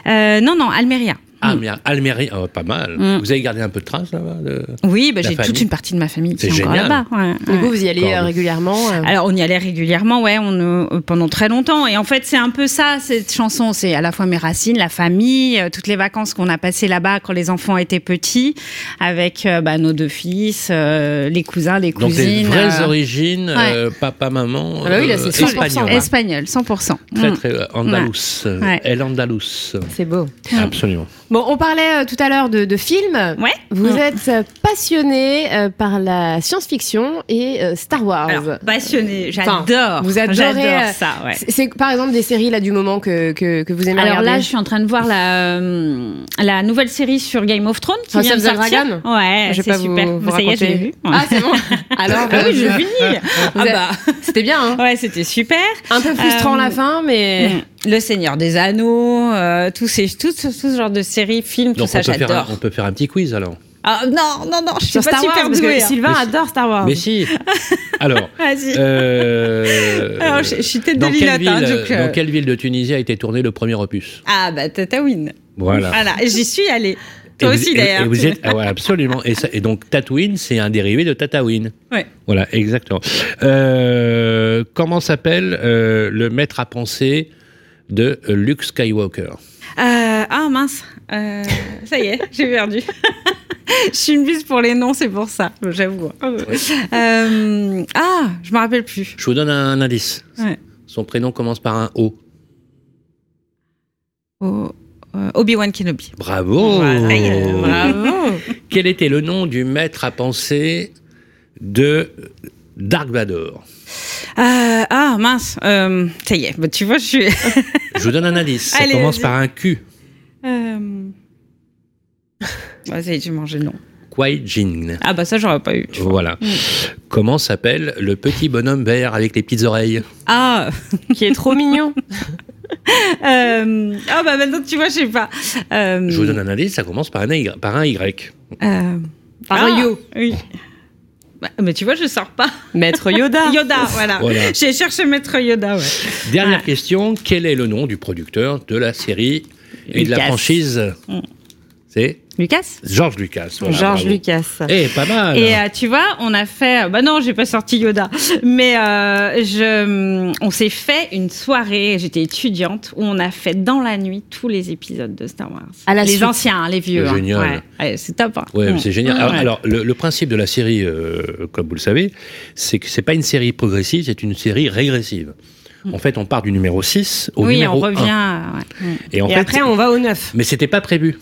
Euh, non, non, Almeria.
Ah, Almérie, oh, pas mal.
Mm.
Vous avez gardé un peu de traces là-bas de...
Oui, bah, j'ai toute une partie de ma famille qui
C'est
est encore
génial.
là-bas. ouais,
coup, vous y allez euh, régulièrement. euh.
Alors on y allait régulièrement, ouais, on, euh, pendant très longtemps. Et en fait, c'est un peu ça cette chanson. C'est à la fois mes racines, la famille, euh, toutes les vacances qu'on a passées là-bas quand les enfants étaient petits, avec euh, bah, nos deux fils, euh, les cousins, les
Donc, des
cousines.
vraies
euh,
origines, euh, papa, maman,
Ah bah oui, là, c'est 100%,
espagnol.
Espagnol, 100%.
Très,
Mm.
très euh, andalous.
Ouais.
El andalous.
C'est beau.
Absolument.
Bon, on parlait euh, tout à l'heure de, de films.
Ouais.
Vous
Mm.
êtes euh, passionné euh, par la science-fiction et euh, Star Wars.
Alors, passionné,
Enfin,
j'adore.
vous adorez,
J'adore
euh,
ça, ouais.
C'est- C'est par exemple des séries là du moment que, que, que vous aimez
Alors
regarder.
là, je suis en train de voir la, euh, la nouvelle série sur Game of Thrones qui
House
vient
of
de
the
sortir.
Dragon?
Ouais, c'est super.
vous
ça y est, je l'ai
raconter.
vu.
Ah, c'est bon. Alors,
Ah oui, je finis.
Vous
Ah bah.
C'était bien, hein
Ouais, c'était super.
Un peu frustrant
Euh,
la fin, mais.
Le Seigneur des Anneaux, euh, tous ces, tout, ce- tout ce genre de séries, films, tout
Donc,
ça,
on, peut faire un,
j'adore.
on peut faire un petit quiz alors.
Ah, non, non, non, je suis
Sur
pas
Star Wars,
super
parce
douée.
que
hein.
Sylvain
Mais-
adore Star Wars.
Mais si. Alors,
Vas-y.
euh,
Alors, je, je suis tête de
dans, quelle
linotte,
ville,
hein, donc, euh,
dans quelle ville de Tunisie a été tourné le premier opus
Ah, bah, Tatooine.
Voilà.
Voilà, j'y suis allée. Toi aussi, d'ailleurs.
Et vous êtes, ah ouais, absolument. Et, ça- et donc Tatooine, c'est un dérivé de Tatooine.
Ouais.
Voilà, exactement. Euh, comment s'appelle euh, le maître à penser de Luke Skywalker
Euh, ah mince, Euh, ça y est, j'ai perdu. je suis une bise pour les noms, c'est pour ça, j'avoue. Euh, ah, je me rappelle plus.
Je vous donne un indice.
Ouais.
Son prénom commence par un O.
Obi-Wan Kenobi.
Bravo.
Voilà, bravo.
Quel était le nom du maître à penser de Dark Vador?
Euh, ah mince, euh, ça y est, bah, tu vois, je suis.
Je vous donne un indice. Ça
Allez,
commence par un Q.
euh... bah, ça y est, j'ai mangé le nom.
Kwai Jin.
Ah bah ça, j'aurais pas eu. tu vois.
Voilà. Comment s'appelle le petit bonhomme vert avec les petites oreilles
Ah,
Qui est trop mignon.
euh... ah bah maintenant, tu vois, je sais pas. Euh...
Je vous donne un indice, ça commence par un Y. Par un y.
euh,
Par un
ah,
yo.
Oui. Bah, mais tu vois, je sors pas.
Maître Yoda.
Yoda, voilà.
Voilà.
J'ai cherché Maître Yoda, ouais.
Dernière
Ah.
question, quel est le nom du producteur de la série et de la franchise?
Mm.
C'est
Lucas
George Lucas. voilà,
Georges
bravo.
Lucas.
Eh, pas mal.
Et euh, tu vois, on a fait. Bah non, j'ai pas sorti Yoda, mais euh, je, on s'est fait une soirée. J'étais étudiante où on a fait dans la nuit tous les épisodes de Star Wars.
À la
les
suite.
anciens, hein, les vieux.
C'est
hein.
génial.
Ouais. Ouais, c'est top. hein.
Ouais,
Mm.
c'est génial.
Mm,
Alors,
ouais.
alors, le, le principe de la série, euh, comme vous le savez, c'est que c'est pas une série progressive, c'est une série régressive. En fait, on part du numéro 6 au
Mm. oui,
numéro
on
1.
revient. ouais. Mm.
Et, en
Et
fait,
après, on va au neuf.
Mais c'était pas prévu.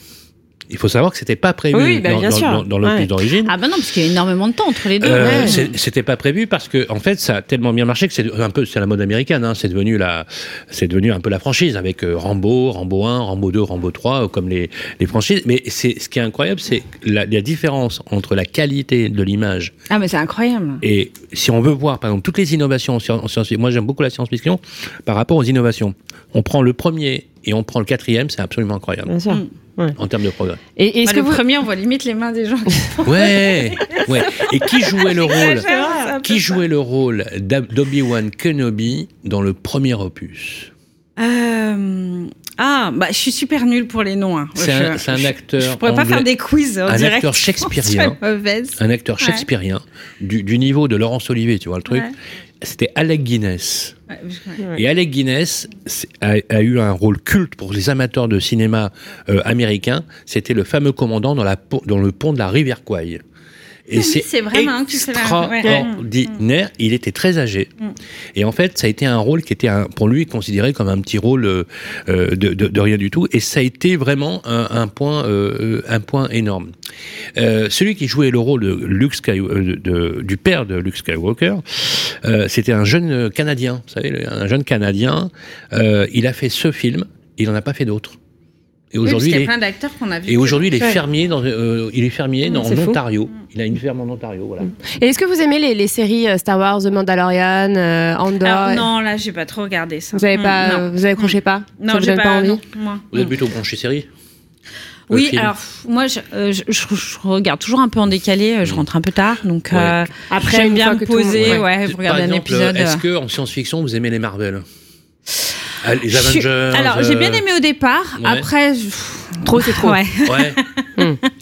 Il faut savoir que c'était pas prévu
Oui, bah,
dans,
bien
dans-
sûr.
dans- dans l'opus
Ouais.
d'origine.
Ah bah non, parce qu'il y a énormément de temps entre les deux.
Euh,
ouais.
C'était pas prévu parce que en fait ça a tellement bien marché que c'est un peu c'est la mode américaine hein, c'est devenu la c'est devenu un peu la franchise avec euh, Rambo Rambo 1 Rambo 2 Rambo 3 euh, comme les, les franchises mais c'est ce qui est incroyable c'est la, la différence entre la qualité de l'image
Ah mais c'est incroyable.
et si on veut voir par exemple toutes les innovations en science, en science- moi j'aime beaucoup la science-fiction par rapport aux innovations on prend le premier et on prend le quatrième c'est absolument incroyable
Bien sûr.
En termes de progrès
Et et est-ce
Bah,
que
le
vous.
premier, on voit limite les mains des gens.
ouais ouais et qui jouait le rôle Qui jouait le rôle d'Obi-Wan Kenobi dans le premier opus?
Euh, Ah, bah, je suis super nulle pour les noms. hein.
C'est un, acteur.
Je pourrais pas faire des quiz en
un
direct.
acteur shakespearien. Un acteur
Ouais.
shakespearien du, du niveau de Laurence Olivier, tu vois le truc.
Ouais.
C'était Alec Guinness.
Ouais,
Et Alec Guinness a, a eu un rôle culte pour les amateurs de cinéma euh, américain. C'était le fameux commandant dans, la, po- dans le pont de la rivière Kwai. Et
Oui,
c'est
vraiment
extraordinaire. Il était très âgé.
Mm.
Et en fait, ça a été un rôle qui était un- pour lui considéré comme un petit rôle euh, euh, de, de- de rien du tout. Et ça a été vraiment un, un point, euh, un point énorme. Euh, celui qui jouait le rôle de Luke Sky- de- de- du père de Luke Skywalker, c'était un jeune Canadien. Vous savez, un jeune Canadien. Il a fait ce film. Il n'en a pas fait d'autres. Et
Oui,
aujourd'hui, est-
plein d'acteurs qu'on a vu.
et aujourd'hui, il est fermier dans, euh, il est fermier dans,
c'est
en
fou.
Ontario. Il a une ferme en Ontario, voilà.
Et est-ce que vous aimez les, les séries euh, Star Wars, The Mandalorian, euh, Andor
Alors, non, là, j'ai pas trop regardé ça.
Vous avez
Mm,
pas,
non.
euh, vous accrochez pas?
Non,
Ça vous
j'ai pas,
pas envie?
non, moi.
Vous êtes
Mm.
plutôt branché série?
Oui,
film?
alors moi, je, euh, je, je- je regarde toujours un peu en décalé. Je rentre un peu tard, donc
Ouais.
euh,
Après,
j'aime bien me
que tout-
poser,
ouais.
ouais, regarder un épisode.
Est-ce que en science-fiction, vous aimez les Marvel? Ah, Les
Je. Alors, j'ai bien
euh,
aimé au départ.
ouais.
Après, je-
Trop, c'est trop.
Ouais,
Ouais,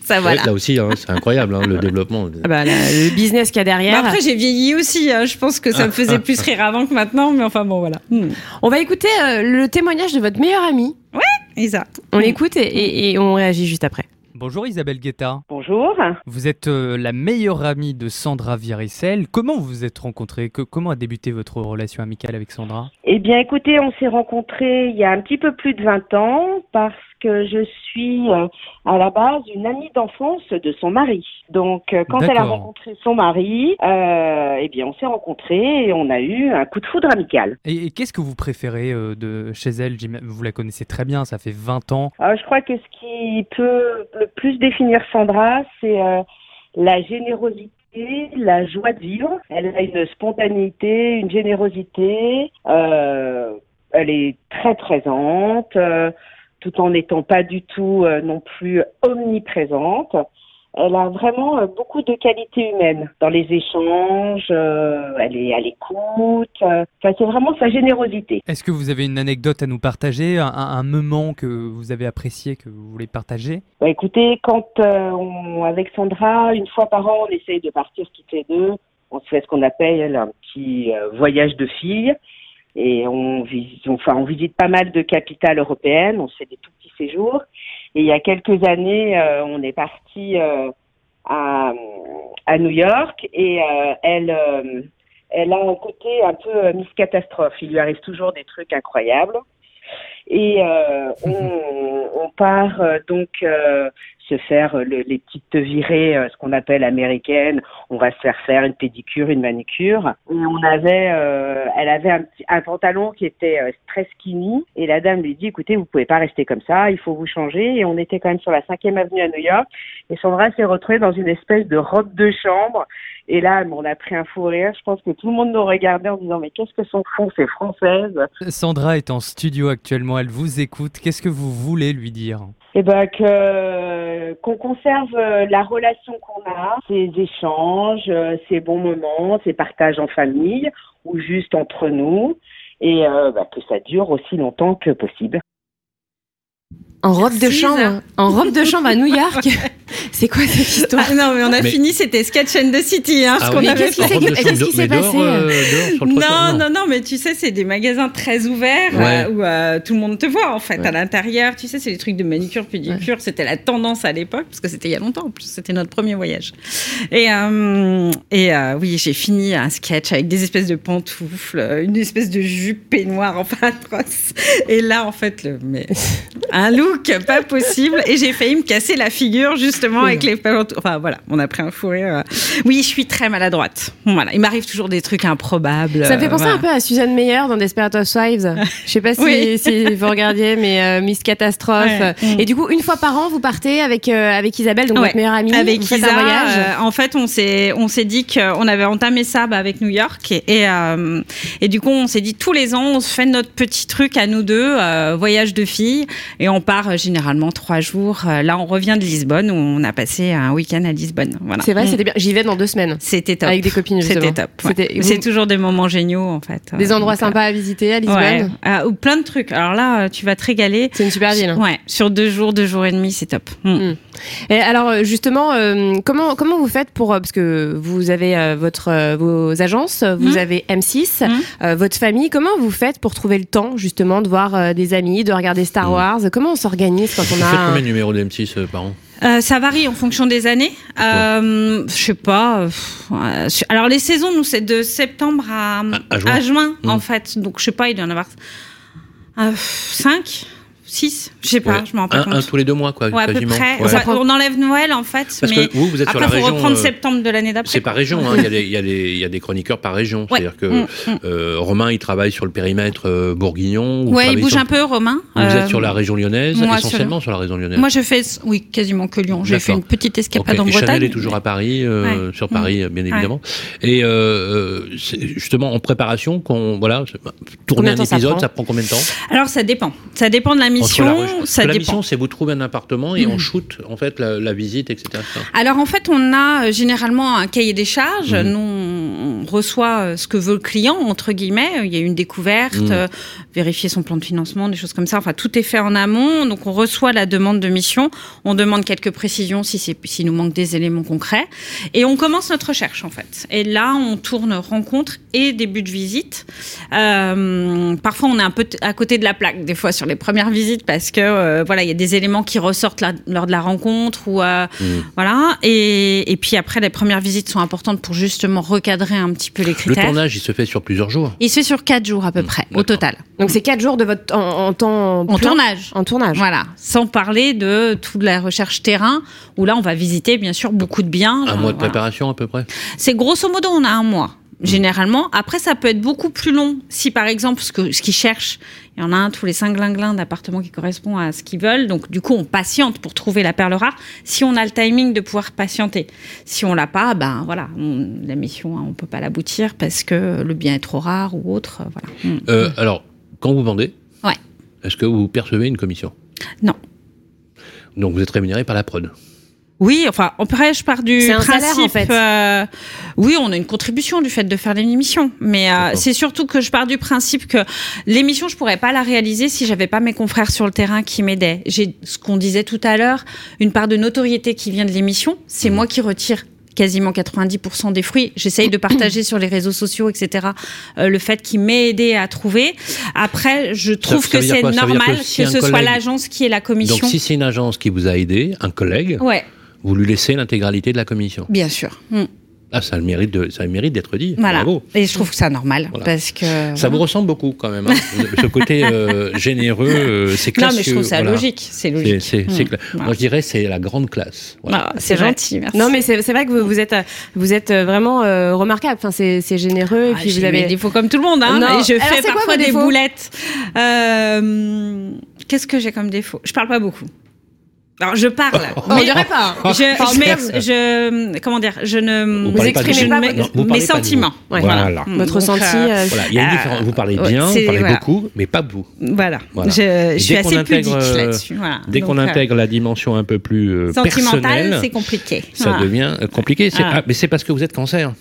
ça voilà.
Ouais, là aussi, hein, c'est incroyable hein, le développement.
Ah bah, le business qu'il y a
Bah
derrière.
après, j'ai vieilli aussi. hein. Je pense que ça me faisait plus rire avant que maintenant, mais enfin bon, voilà. Hmm.
On va écouter euh, le témoignage de votre meilleure amie.
Isa.
On l'écoute et, et- et on réagit juste après.
Bonjour Isabelle Guetta.
Bonjour.
Vous êtes euh, la meilleure amie de Sandra Viricel. Comment vous vous êtes rencontrés Que- Comment a débuté votre relation amicale avec Sandra?
Eh bien, écoutez, on s'est rencontrés il y a un petit peu plus de 20 ans parce que je suis euh, à la base une amie d'enfance de son mari. Donc, euh, quand elle a rencontré son mari, euh, eh bien, on s'est rencontrés et on a eu un coup de foudre amical.
Et, et qu'est-ce que vous préférez de chez elle? Vous la connaissez très bien, ça fait 20 ans.
Euh, je crois que ce qui peut le plus définir Sandra, c'est la générosité, la joie de vivre. Elle a une spontanéité, une générosité. euh, elle est très présente, euh, tout en n'étant pas du tout euh, non plus omniprésente. Elle a vraiment euh, beaucoup de qualités humaines dans les échanges. euh, elle est à l'écoute. Enfin, c'est vraiment sa générosité.
Est-ce que vous avez une anecdote à nous partager, un, un moment que vous avez apprécié, que vous voulez partager?
Bah, écoutez, quand on, avec Sandra, une fois par an, on essaye de partir toutes les deux. On se fait ce qu'on appelle un petit voyage de filles. Et on visite, enfin, on visite pas mal de capitales européennes. On se fait des tout petits séjours. Et il y a quelques années, euh, on est parti euh, à, à New York et euh, elle, elle a un côté un peu Miss Catastrophe. Il lui arrive toujours des trucs incroyables. Et on, on part donc se faire euh, le- les petites virées, euh, ce qu'on appelle américaines. On va se faire faire une pédicure, une manicure. Et on avait, euh, elle avait un, petit, un pantalon qui était euh, très skinny. Et la dame lui dit, écoutez, vous pouvez pas rester comme ça, il faut vous changer. Et on était quand même sur la 5e avenue à New York. Et Sandra s'est retrouvée dans une espèce de robe de chambre. Et là, on a pris un fou rire. Je pense que tout le monde nous regardait en disant, mais qu'est-ce que sont fond ces Françaises?
Sandra est en studio actuellement, elle vous écoute. Qu'est-ce que vous voulez lui dire?
Eh ben que qu'on conserve euh, la relation qu'on a, ces échanges, euh, ces bons moments, ces partages en famille ou juste entre nous, et euh, bah, que ça dure aussi longtemps que possible.
En robe de chambre, en robe de chambre à New York. C'est quoi cette histoire
Ah non, mais on a
Mais-
fini, c'était Sketch and the City, hein,
Ah oui,
qu'est-ce qui s'est-
dehors,
passé
euh, dehors,
Non, non, non, mais tu sais, c'est des magasins très ouverts
Ouais.
euh, où euh, tout le monde te voit en fait
Ouais.
à l'intérieur. Tu sais, c'est des trucs de manicure, pédicure. C'était la tendance à l'époque parce que c'était il y a longtemps. En plus, c'était notre premier voyage. Et euh, et euh, oui, j'ai fini un sketch avec des espèces de pantoufles, une espèce de jupe peignoir enfin atroce. Et là, en fait, le mais un look pas possible. Et j'ai failli me casser la figure justement avec les. Enfin voilà, on a pris un fou rire. Oui, je suis très maladroite. Voilà, il m'arrive toujours des trucs improbables.
Ça me fait
euh,
penser
voilà.
un peu à Suzanne Meyer dans Desperate Housewives. Je sais pas si,
Oui.
si vous regardiez, mais euh, Miss Catastrophe.
Ouais.
Et du coup, une fois par an, vous partez avec, euh, avec Isabelle, donc
Ouais.
votre meilleure amie.
Avec
vous faites
Isa,
un voyage.
euh, en fait, on s'est on s'est dit qu'on avait entamé ça bah, avec New York et et, euh, et du coup, on s'est dit tous les ans, on se fait notre petit truc à nous deux, euh, voyage de filles, et on part euh, généralement trois jours. Euh, Là, on revient de Lisbonne où on a passé un week-end à Lisbonne. Voilà.
C'est vrai,
Mm.
c'était bien. J'y vais dans deux semaines.
C'était top.
Avec des copines.
C'était top. ouais. C'est toujours des moments géniaux en fait.
Des
Euh,
endroits
donc,
sympas à visiter à Lisbonne.
Ouais, ou plein de trucs. Alors là, tu vas te régaler.
C'est une super ville. hein.
Ouais, sur deux jours, deux jours et demi, c'est top. Mm.
Et alors justement, euh, comment comment vous faites pour parce que vous avez euh, votre vos agences, vous avez M6,
Mhm.
euh, votre famille. Comment vous faites pour trouver le temps justement de voir des amis, de regarder Star. Wars? Comment on s'organise quand on
Vous
a
faites
un-
combien de numéros de M6 euh, par an
Euh, ça varie en fonction des années. Euh, Je sais pas. euh, pff, euh, alors les saisons, nous, c'est de septembre à,
À- à juin.
en
Mm.
fait. Donc je sais pas, il doit y en avoir 5, 6, je sais pas,
Ouais.
je m'en rends pas
un,
compte.
un tous les deux mois, quoi,
ouais, à peu près.
Ouais.
Ça- on enlève Noël en fait,
Parce
mais
que vous, vous êtes sur la
faut
région.
reprendre
euh,
septembre de l'année d'après.
C'est par région, hein. il, y a des, y y a chroniqueurs par région. C'est-à-dire que
Mm, mm.
euh, Romain, il travaille sur le périmètre euh, bourguignon.
Ouais, il bouge
sur-
un peu, Romain.
Vous
Euh,
êtes sur la région lyonnaise, essentiellement sur la région lyonnaise.
Moi, je fais, oui, quasiment que Lyon. J'ai fait une petite escapade
Ok.
en
Et
Bretagne.
Chanel est toujours à Paris, euh, sur Paris, bien évidemment. Et euh, euh, justement en préparation, voilà, tourner un épisode, ça prend combien de temps?
Alors ça dépend. Ça dépend de la mission,
la
ça dépend.
mission, c'est vous trouver un appartement et on shoot en fait la, la visite, etc.
Alors en fait, on a euh, généralement un cahier des charges.
Mhm.
Nous, on reçoit euh, ce que veut le client, entre guillemets. Il y a une découverte,
Mhm.
euh, vérifier son plan de financement, des choses comme ça. Enfin, tout est fait en amont. Donc on reçoit la demande de mission. On demande quelques précisions si c'est nous manque des éléments concrets. Et on commence notre recherche en fait. Et là, on tourne rencontre et début de visite. Euh, parfois, on est un peu à côté de la plaque des fois sur les premières visites parce que euh, voilà, il y a des éléments qui ressortent lors de la rencontre ou euh, voilà. Et, et puis après, les premières visites sont importantes pour justement recadrer un petit peu les
Le
critères.
tournage, il se fait sur plusieurs jours.
Il se fait sur quatre jours à peu près au total
Donc c'est quatre jours de votre en, en temps
en
plein
tournage.
En tournage.
Voilà, sans parler de toute la recherche terrain, où là on va visiter bien sûr beaucoup de biens.
Un mois de
voilà.
préparation à peu près?
C'est grosso modo, on a un mois. Généralement, après ça peut être beaucoup plus long. Si par exemple, ce que ce qu'ils cherchent, il y en a un tous les cinq glinglins d'appartements qui correspond à ce qu'ils veulent. Donc du coup, on patiente pour trouver la perle rare. Si on a le timing de pouvoir patienter, si on l'a pas, ben voilà, on- la mission, hein, on peut pas l'aboutir parce que le bien est trop rare ou autre. euh, Voilà. Mm.
Euh, alors, quand vous vendez,
Ouais.
est-ce que vous percevez une commission?
Non.
Donc vous êtes rémunéré par la prod.
Oui, enfin, après, je pars du
un
principe.
salaire, en fait.
euh, oui, on a une contribution du fait de faire l'émission, mais euh, c'est surtout que je pars du principe que l'émission, je pourrais pas la réaliser si j'avais pas mes confrères sur le terrain qui m'aidaient. J'ai ce qu'on disait tout à l'heure, une part de notoriété qui vient de l'émission. C'est
Mhm.
moi qui retire quasiment 90% des fruits. J'essaye de partager sur les réseaux sociaux, etc. euh, le fait qu'il m'ait aidé à trouver. Après, je trouve
ça
que c'est normal
que si
ce soit l'agence qui ait la commission.
Donc si c'est une agence qui vous a aidé, un collègue,
Ouais,
vous lui laissez l'intégralité de la commission.
bien sûr. Mm.
Ah, ça a le mérite de, ça a le mérite d'être dit.
Voilà.
Bravo.
Et je trouve que c'est normal
Voilà.
parce que.
Ça vous ressemble beaucoup quand même. hein. Ce côté euh, généreux, euh, c'est
Non,
classieux.
mais je trouve ça
voilà.
logique. C'est logique.
c'est,
Mm. Voilà.
Moi, je dirais c'est la grande classe. Voilà.
Ah, c'est gentil, merci.
Non mais c'est c'est vrai que vous, vous êtes vous êtes euh, vraiment euh, remarquable. Enfin c'est généreux et
Ah,
puis
j'ai
vous avez
mes défauts comme tout le monde. Hein,
Non.
Et je
Alors,
fais parfois des boulettes. Euh, Qu'est-ce que j'ai comme défaut? Je parle pas beaucoup. Alors je parle.
on dirait pas. hein.
Je, je,
merde.
mets- je- comment dire Je ne.
Vous pas
exprimez pas
mes,
vous
sentiments.
vous.
Ouais.
Voilà.
Votre
Donc,
ressenti.
euh,
Voilà, il y a une
Euh,
différence. Vous parlez bien, vous parlez
voilà.
beaucoup, mais pas vous.
Voilà.
Voilà.
Je, je suis assez pudique
euh,
là-dessus. Voilà.
Dès qu'on
euh,
intègre la dimension un peu plus euh,
sentimentale, c'est compliqué.
ça
Voilà.
devient compliqué.
Ah.
ah, mais c'est parce que vous êtes cancer.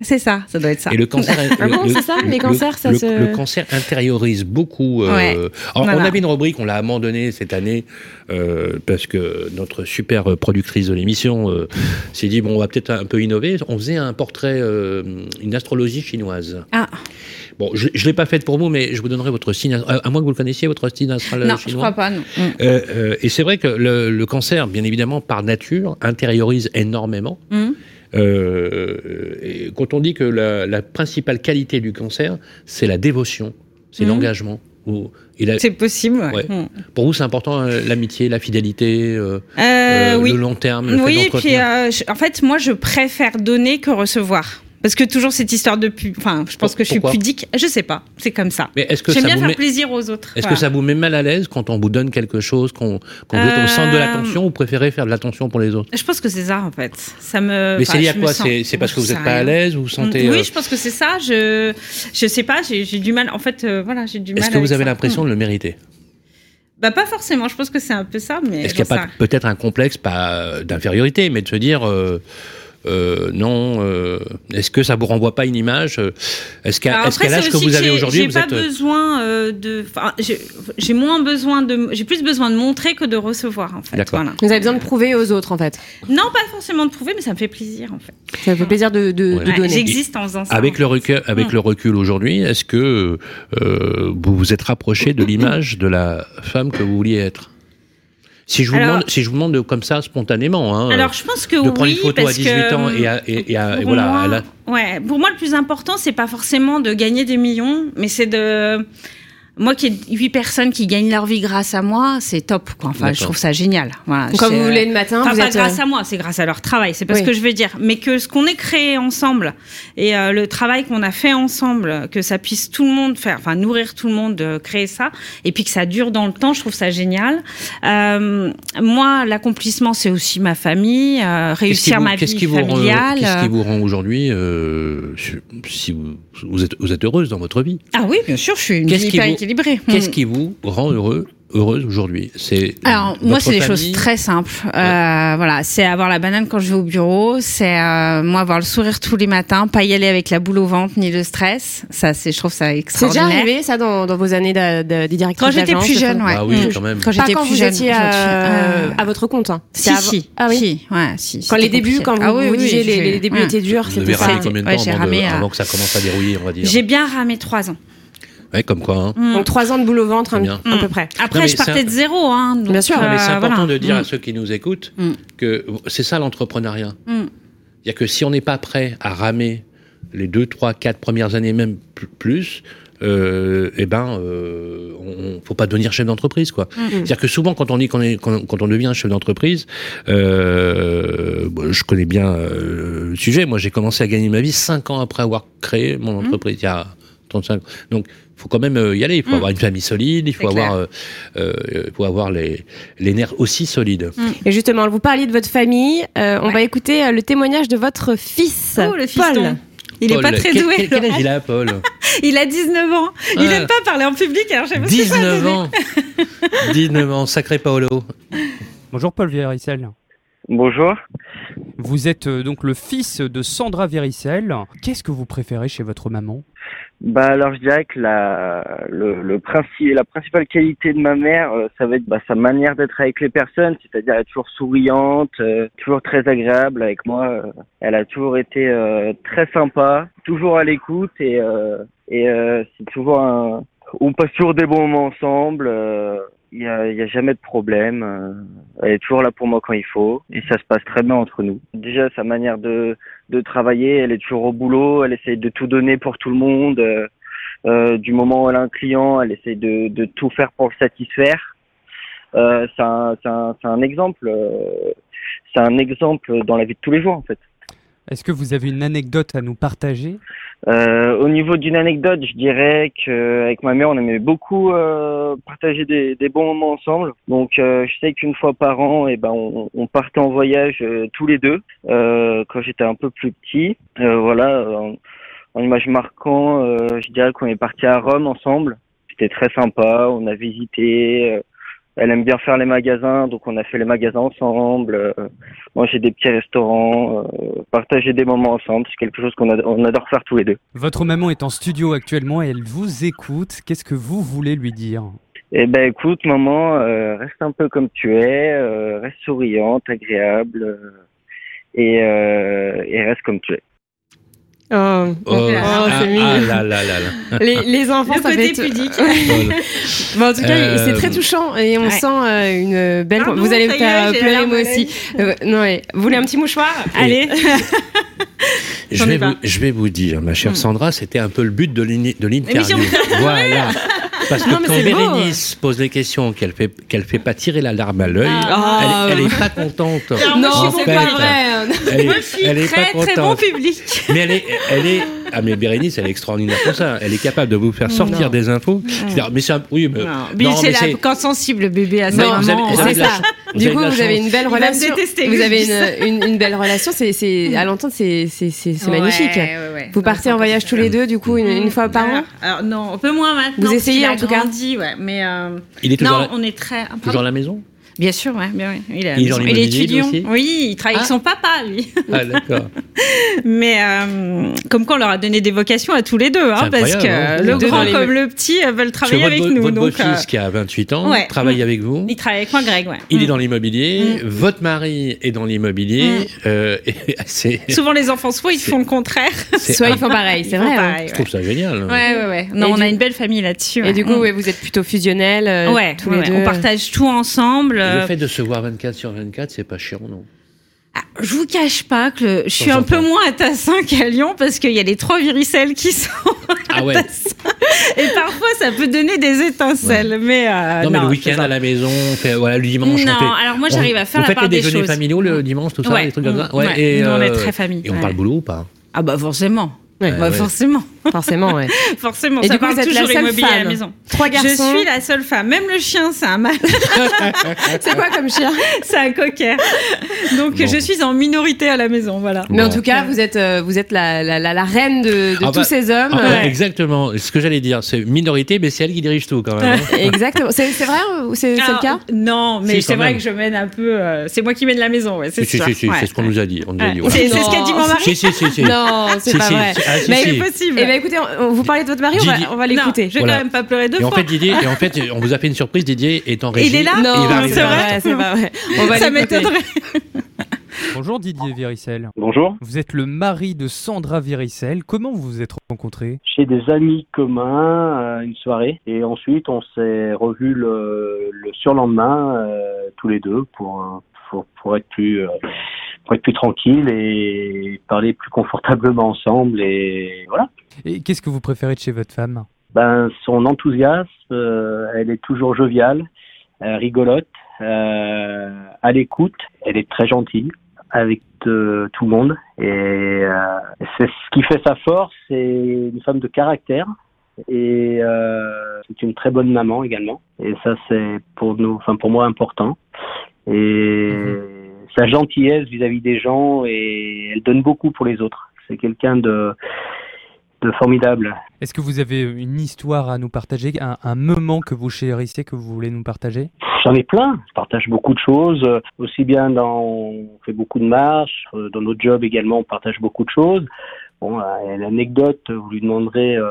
C'est ça, ça doit être ça.
Et le cancer,
Ah
le,
bon,
le-
c'est ça, les
le-
cancers, ça
le,
se-
le cancer intériorise beaucoup. euh,
Ouais.
alors, On avait une rubrique, on l'a abandonnée cette année euh, parce que notre super productrice de l'émission euh, s'est dit bon, on va peut-être un peu innover. On faisait un portrait, euh, une astrologie chinoise.
Ah,
Bon, je, je l'ai pas faite pour vous, mais je vous donnerai votre signe, à moins que vous le connaissiez, votre signe astral
non,
chinois.
je crois pas, non. Mm.
Euh, euh, et c'est vrai que le, le cancer, bien évidemment, par nature, intériorise énormément.
Mm.
Euh, et quand on dit que la, la principale qualité du cancer, c'est la dévotion, c'est
Mhm.
l'engagement. La-
C'est possible, ouais.
Ouais.
Mm.
pour vous, c'est important euh, l'amitié, la fidélité, euh,
Euh, oui.
le long terme. Le fait
Oui, puis je- en fait, moi, je préfère donner que recevoir. Parce que toujours cette histoire de pu... Enfin, je pense
Pour-
que je suis pudique. Je sais pas, c'est comme ça.
Mais est-ce que
J'aime bien faire
met,
plaisir aux autres.
est-ce
Voilà.
que ça vous met mal à l'aise quand on vous donne quelque chose, qu'on vous êtes au centre de
Euh,
l'attention, ou préférez faire de l'attention pour les autres?
Je pense que c'est ça, en fait. Ça me.
Mais c'est lié à quoi? C'est parce que vous n'êtes pas à l'aise, vous vous sentez.
Oui,
euh,
je pense que c'est ça. Je, je sais pas. J'ai du mal. En fait, euh, voilà, j'ai du mal.
Est-ce que vous avez l'impression de le mériter?
Bah pas forcément. Je pense que c'est un peu ça, mais.
Est-ce qu'il n'y a pas peut-être un complexe, pas d'infériorité, mais de se dire euh, euh, non, euh, est-ce que ça vous renvoie pas une image euh, Est-ce qu'à l'âge
c'est
que vous avez
j'ai-
aujourd'hui,
j'ai
vous
pas
êtes.
besoin euh, de. j'ai moins besoin de. J'ai plus besoin de montrer que de recevoir en fait.
D'accord.
Voilà.
Vous avez besoin de prouver aux autres en fait.
Non, pas forcément de prouver, mais ça me fait plaisir en fait.
Ça vous fait plaisir de, de,
Ouais.
de
Ouais,
donner.
J'existe en faisant ça.
Avec
en
le recul, avec
Mm.
le recul aujourd'hui, est-ce que euh, vous vous êtes rapproché de l'image de la femme que vous vouliez être? Si je vous
Alors-
demande, si je vous demande de, comme ça spontanément, hein,
Alors je pense que
de
oui,
prendre une photo à
parce
18
que,
ans et, à- et- et à- et
pour
voilà,
moi,
elle a-
ouais, pour moi le plus important c'est pas forcément de gagner des millions, mais c'est de moi qui ai huit personnes qui gagnent leur vie grâce à moi, c'est top quoi. Enfin, je trouve ça génial. Voilà,
Quand
c'est-
vous voulez le matin,
Enfin,
vous
pas
êtes.
grâce
euh,
à moi, c'est grâce à leur travail. C'est pas
Oui.
ce que je veux dire, mais que ce qu'on ait créé ensemble et euh, le travail qu'on a fait ensemble, que ça puisse tout le monde faire, enfin nourrir tout le monde, de créer ça, et puis que ça dure dans le temps, je trouve ça génial. Euh, moi, l'accomplissement, c'est aussi ma famille, euh, réussir
vous-
ma
qu'est-ce
vie
qui vous rend-
familiale.
Qu'est-ce qui vous rend aujourd'hui, euh, si vous, vous êtes, vous êtes heureuse dans votre vie?
Ah oui, bien sûr, je suis une vie
vous-. Qu'est-ce
Hmm.
qui vous rend heureux heureuse aujourd'hui? C'est
Alors moi, c'est des choses très simples. Euh, voilà, c'est avoir la banane quand je vais au bureau, c'est euh, moi avoir le sourire tous les matins, pas y aller avec la boule au ventre ni le stress. Ça, c'est, je trouve ça
C'est déjà
extraordinaire.
arrivé ça dans, dans vos années de, de, des directrices
Quand j'étais plus
de
jeune, ouais.
Ah oui, quand même.
Quand
Pas
j'étais plus
vous
jeune.
étiez euh,
Euh,
à votre compte. hein.
Si,
C'est avant-
si,
Ah oui.
si, ouais, si.
Quand les débuts, quand vous,
Ah oui,
vous
oui,
disiez
j'ai-
les, les débuts
ouais.
étaient durs,
Vous
c'était ça.
combien de temps de-
euh,
avant que ça commence à dérouiller, on va dire
J'ai bien ramé trois ans.
Ouais, comme quoi. hein.
Mm.
Donc trois ans de boule au ventre, un, à peu près.
Après,
Non,
je partais
un-
de zéro. Hein, donc,
Bien sûr.
Non, mais c'est
euh,
important
voilà.
de dire
Mm.
à ceux qui nous écoutent
Mm.
que c'est ça l'entrepreneuriat.
Mm.
Il y a que si on n'est pas prêt à ramer les deux, trois, quatre premières années, même pl- plus, euh, eh ben, euh, on, faut pas devenir chef d'entreprise, quoi.
Mm.
C'est-à-dire que souvent, quand on dit qu'on est, quand, quand on devient chef d'entreprise, euh, bon, je connais bien euh, le sujet. Moi, j'ai commencé à gagner ma vie cinq ans après avoir créé mon
Mm.
entreprise, il y a 35 ans. Donc, faut quand même euh, y aller. Il faut
Mm.
avoir une famille solide, il faut avoir, euh, euh, il faut avoir les, les nerfs aussi solides.
Et justement, vous parliez de votre famille. euh, On va écouter le témoignage de votre fils,
Oh, le fiston.
Paul.
Il est
Paul,
pas très doué.
Quel, quel âge
Laurent.
il a, Paul?
Il a 19 ans. Il
Ah.
aime pas parler en public, alors je sais pas ce que ça a
19
donné.
ans 19 ans, sacré Paolo.
Bonjour Paul Véricel.
Bonjour.
Vous êtes donc le fils de Sandra Véricel. Qu'est-ce que vous préférez chez votre maman?
Bah alors je dirais que la le, le principe la principale qualité de ma mère euh, ça va être bah, sa manière d'être avec les personnes, c'est-à-dire être toujours souriante, euh, toujours très agréable avec moi. euh. elle a toujours été euh, très sympa, toujours à l'écoute et et c'est toujours un on passe toujours des bons moments ensemble. Il y a, y a jamais de problème. euh, Elle est toujours là pour moi quand il faut et ça se passe très bien entre nous. Déjà sa manière de de travailler. Elle est toujours au boulot. Elle essaye de tout donner pour tout le monde. Euh, euh, du moment où elle a un client, elle essaye de, de tout faire pour le satisfaire. Euh, c'est un, un, un exemple. euh, c'est un exemple dans la vie de tous les jours en fait.
Est-ce que vous avez une anecdote à nous partager?
Euh, au niveau d'une anecdote, je dirais que avec ma mère, on aimait beaucoup euh, partager des, bons moments ensemble. Donc, euh, je sais qu'une fois par an, et ben, on, partait en voyage euh, tous les deux euh, quand j'étais un peu plus petit. Euh, voilà, en, en image marquant, euh, je dirais qu'on est parti à Rome ensemble. C'était très sympa. On a visité. Elle aime bien faire les magasins, donc on a fait les magasins ensemble. euh, manger des petits restaurants, euh, partager des moments ensemble. C'est quelque chose qu'on a- on adore faire tous les deux.
Votre maman est en studio actuellement et elle vous écoute. Qu'est-ce que vous voulez lui dire?
Eh ben écoute, maman, euh, reste un peu comme tu es, euh, reste souriante, agréable euh, et, et reste comme tu es.
Oh,
Oh,
oh,
ah,
c'est mignon.
ah là là là là.
Les, les enfants,
Le
ça
côté
fait
pudique.
Bon, en tout cas,
Euh,
c'est très touchant et on
ouais.
sent euh, une belle.
Pardon,
vous allez me faire pleurer moi aussi. Euh, non, ouais. Vous voulez un petit mouchoir?
Allez.
Je vais, vous, je vais vous dire, ma chère
Hmm.
Sandra, c'était un peu le but de l'interview. voilà. Parce que
Non,
quand
beau.
Bérénice pose des questions qu'elle fait, qu'elle fait pas tirer la larme à l'œil,
Ah.
elle, elle est pas contente.
Non, c'est pas vrai.
Elle est,
Moi, je suis
elle est
très,
pas
très bon public.
Mais elle est, elle est, ah mais Bérénice, elle est extraordinaire pour ça. Elle est capable de vous faire sortir
Non.
des infos. C'est-à-dire, Mais c'est un, oui, mais,
Non, mais
non,
c'est la quand sensible bébé à sa
Non,
maman.
c'est ça. Du coup, vous avez une belle relation. Vous avez une, une, une belle relation. C'est, c'est, à l'entendre, c'est, c'est, c'est, c'est
Ouais,
magnifique.
ouais, ouais.
Vous
Non,
partez en voyage tous les deux, du coup, une, une fois par
Voilà.
an.
Alors non, un peu moins maintenant.
Vous essayez, en tout cas
grandi, ouais, mais euh,
Il est toujours,
non, on est très.
toujours à la maison
Bien sûr, ouais, bien. Il, est
Il.
Il étudiant.
aussi
Oui, il travaille
Ah.
avec son papa, lui.
Ah, d'accord.
Mais euh, comme quoi, on leur a donné des vocations à tous les deux, hein,
C'est
parce
incroyable, hein.
que le grand comme le petit euh, veulent
Parce
travailler
votre,
avec nous.
votre
donc,
beau-fils
euh,
qui a 28 ans
ouais.
travaille avec vous.
il travaille avec moi, Greg, ouais.
Il est
Mm.
dans l'immobilier, votre mari est dans l'immobilier. euh, c'est,
Souvent, les enfants, soit ils font le contraire.
Soit ils font pareil, c'est vrai. hein.
Je trouve ça génial.
Ouais, ouais, ouais. Non, on a une belle famille là-dessus.
Et du coup,
Mm.
vous êtes plutôt fusionnels, euh,
ouais,
tous
ouais,
les
ouais.
deux.
on partage tout ensemble.
Le
euh,
fait de se voir 24 sur 24, c'est pas chiant, non?
Ah, Je vous cache pas que le- je suis un peu moins à Tassin qu'à Lyon parce qu'il y a les trois viricelles qui sont
Ah ouais.
à Tassin. Et parfois, ça peut donner des étincelles. Mais, euh,
Non, mais le week-end à la maison, on fait, voilà, le dimanche,
Non,
on fait.
alors moi, j'arrive à faire
vous
la
faites
part
les
des
déjeuners
choses.
familiaux le dimanche, tout ça,
Ouais,
des trucs comme ça.
ouais.
et,
Nous, on est
euh,
très famille,
Et on parle boulot ou pas?
Ah bah forcément. Bah, forcément.
Forcément, ouais.
Forcément,
Et
ça
du coup,
parle
vous êtes la
toujours
seule
immobilier à la
femme.
maison.
Trois
Je
garçons.
suis la seule femme. Même le chien, c'est un mâle.
C'est quoi comme chien?
C'est un cocker. Donc,
Bon.
je suis en minorité à la maison, voilà.
Mais en
Bon.
tout cas, vous êtes, euh, vous êtes la, la, la, la reine de, de
Ah
tous
bah,
ces hommes.
Ah, ouais, Exactement. Ce que j'allais dire, c'est minorité, mais c'est elle qui dirige tout quand même. hein.
Exactement. C'est c'est vrai ou c'est c'est le
Alors,
cas?
Non, mais
Si,
c'est
quand
vrai
même.
que je mène un peu. euh, c'est moi qui mène la maison, ouais, c'est
Si, si,
sûr.
si, si,
Ouais.
c'est ce qu'on nous a dit. On nous a
Ouais.
dit voilà.
C'est c'est ce qu'a dit mon mari.
Si, si, si, si.
Non, c'est
Si,
pas
si,
vrai.
si. Ah, si,
Mais
si.
C'est possible.
Eh ben écoutez, on, on- vous parlez de votre mari, on va,
Didier-
on va l'écouter.
je vais
Voilà.
quand même pas pleurer deux
Et en fait, Didier, et en fait, on vous a fait une surprise. Didier est en régie.
il est là
et il va
Non, c'est vrai, c'est pas vrai. On va
Ça m'étonnerait.
Bonjour Didier Viricel.
Bonjour.
Vous êtes le mari de Sandra Viricel. Comment vous vous êtes rencontrés?
Chez des amis communs euh, une soirée et ensuite on s'est revus le, le surlendemain euh, tous les deux pour, euh, pour pour être plus euh, pour être plus tranquille et parler plus confortablement ensemble et voilà.
Et qu'est-ce que vous préférez de chez votre femme?
Ben son enthousiasme, euh, elle est toujours joviale, euh, rigolote, euh, à l'écoute, elle est très gentille avec euh, tout le monde et euh, c'est ce qui fait sa force, c'est une femme de caractère et euh, c'est une très bonne maman également. Et ça c'est pour nous, enfin pour moi important et sa gentillesse vis-à-vis des gens et elle donne beaucoup pour les autres. C'est quelqu'un de de formidable.
Est-ce que vous avez une histoire à nous partager, un, un moment que vous chérissez, que vous voulez nous partager?
J'en ai plein. Je partage beaucoup de choses, aussi bien dans, on fait beaucoup de marches, euh, dans notre job également, on partage beaucoup de choses. Bon, euh, l'anecdote, vous lui demanderez euh,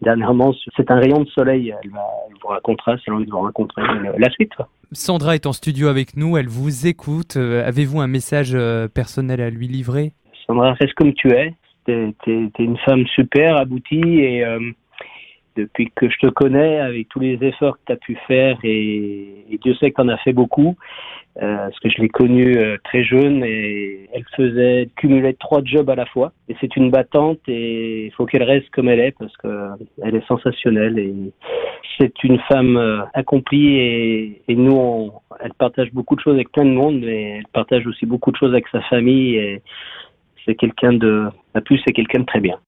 dernièrement, c'est un rayon de soleil. Elle, va, elle vous racontera, si elle a envie de vous raconter euh, la suite. quoi.
Sandra est en studio avec nous, elle vous écoute. Avez-vous un message personnel à lui livrer?
Sandra, reste comme tu es. T'es t'es une femme super, aboutie et euh, depuis que je te connais, avec tous les efforts que tu as pu faire et, Dieu sait que tu en as fait beaucoup, euh, parce que je l'ai connue euh, très jeune et elle faisait cumuler trois jobs à la fois. Et c'est une battante et il faut qu'elle reste comme elle est parce que elle est sensationnelle et c'est une femme euh, accomplie et, nous, elle partage beaucoup de choses avec plein de monde, mais elle partage aussi beaucoup de choses avec sa famille et c'est quelqu'un de, à plus, c'est quelqu'un de très bien.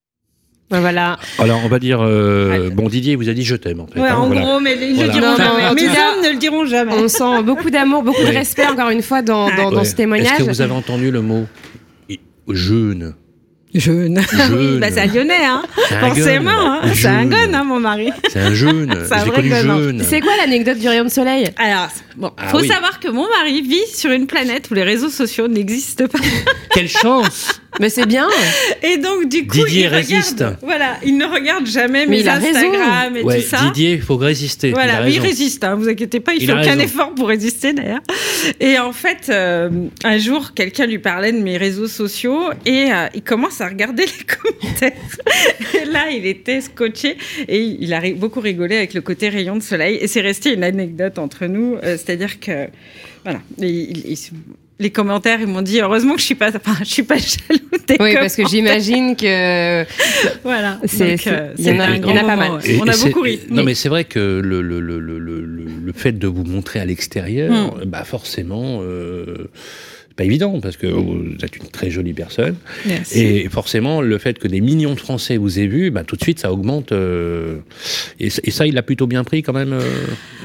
Voilà.
Alors, on va dire. euh, bon, Didier vous a dit je t'aime en fait.
Ouais,
hein,
en
voilà.
gros, mais ils ne
Voilà.
le diront
Non,
jamais. Mes hommes ne le diront jamais.
On sent beaucoup d'amour, beaucoup de respect, encore une fois, dans, dans, dans
Ouais.
ce témoignage.
Est-ce que vous avez entendu le mot jeune
Jeune.
Jeune.
bah, c'est un lyonnais, hein. Forcément, hein. C'est un gun, hein, mon mari.
C'est un jeune.
C'est
connu jeune.
C'est quoi l'anecdote du rayon de soleil?
Alors, bon,
Ah
faut
oui.
savoir que mon mari vit sur une planète où les réseaux sociaux n'existent pas.
Quelle chance
Mais c'est bien.
Et donc, du coup,
Didier
il regarde-
résiste.
Voilà, il ne regarde jamais
Mais
mes
il a raison.
Instagram et
Ouais,
tout ça.
Didier, il faut résister. il a
Voilà, mais il
raison.
résiste, hein, vous inquiétez pas, il,
Il
fait aucun
raison.
effort pour résister d'ailleurs. Et en fait, euh, un jour, quelqu'un lui parlait de mes réseaux sociaux et euh, il commence à regarder les commentaires. Et là, il était scotché et il a beaucoup rigolé avec le côté rayon de soleil. Et c'est resté une anecdote entre nous, euh, c'est-à-dire que, voilà, il- il- il- les commentaires, ils m'ont dit heureusement que je suis pas, enfin, je suis pas jaloux des
Oui, parce que j'imagine que
voilà.
C'est-
euh,
il y en a- y en pas mal.
Et-
On a beaucoup ri.
Non, mais c'est vrai que le, le, le, le, le, le fait de vous montrer à l'extérieur,
Mm.
bah forcément, euh, pas évident parce que vous êtes une très jolie personne.
Merci.
Et forcément, le fait que des millions de Français vous aient vu, bah, tout de suite, ça augmente. euh, et, et ça, il l'a plutôt bien pris quand même. euh,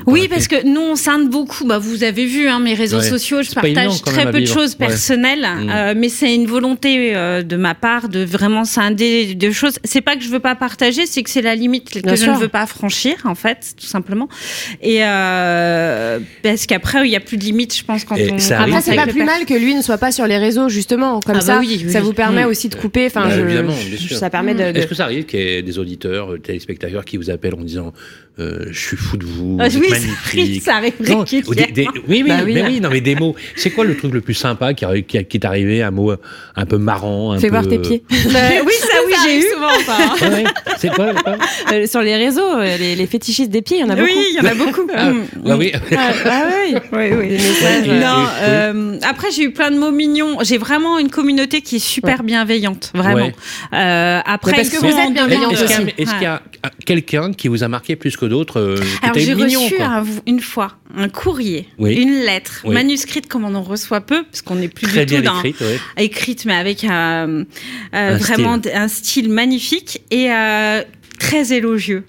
Oui, parce que nous, on scinde beaucoup. Bah, vous avez vu hein, mes réseaux
Ouais.
sociaux, je
évident,
partage très peu de choses personnelles,
Mm.
euh, mais c'est une volonté euh, de ma part de vraiment scinder de choses. C'est pas que je veux pas partager, c'est que c'est la limite que
Bien
je
sûr.
ne veux pas franchir, en fait, tout simplement. Et euh, parce qu'après, il y a plus de limites, je pense, quand
Et
on.
ça
Après,
arrive,
c'est pas plus mal que lui ne soit pas sur les réseaux, justement. Comme
Ah bah
ça,
oui, oui,
ça vous permet
Mm.
aussi de couper. Enfin,
Bah,
je,
évidemment, bien sûr.
ça permet de. de-
Est-ce que ça arrive qu'il y ait des auditeurs, euh, téléspectateurs qui vous appellent en disant euh, Je suis fou de vous,
Ah,
vous êtes
oui, ça
magnifique
arrive, ça arrive
Non, ou des- des- oui, oui,
Bah oui.
mais oui, non, mais des mots. C'est quoi le truc le plus sympa qui, arri- qui, qui est arrivé Un mot un peu marrant un
Fais
peu...
voir tes pieds.
Oui, ça, oui, j'ai eu.
souvent ça. hein.
Ouais. C'est quoi, quoi
Euh, sur les réseaux, les, les fétichistes des pieds, il y en a beaucoup.
Oui, il y en a beaucoup.
Ah,
Mm.
bah oui.
Ah, ah oui.
Oui, oui. Non, euh, après j'ai eu plein de mots mignons. J'ai vraiment une communauté qui est super bienveillante, vraiment.
Ouais.
Euh, après,
parce que vous êtes
en
bienveillante
Est-ce qu'il y a,
aussi.
est-ce qu'il y a quelqu'un qui vous a marqué plus que d'autres euh,
Alors j'ai reçu un- une fois un courrier,
Oui.
une lettre
Oui.
manuscrite comme on en reçoit peu, parce qu'on n'est plus
Très
du tout
bien
dans
écrite, ouais.
écrite, mais avec un, euh,
Un
vraiment un style magnifique et euh, très élogieux.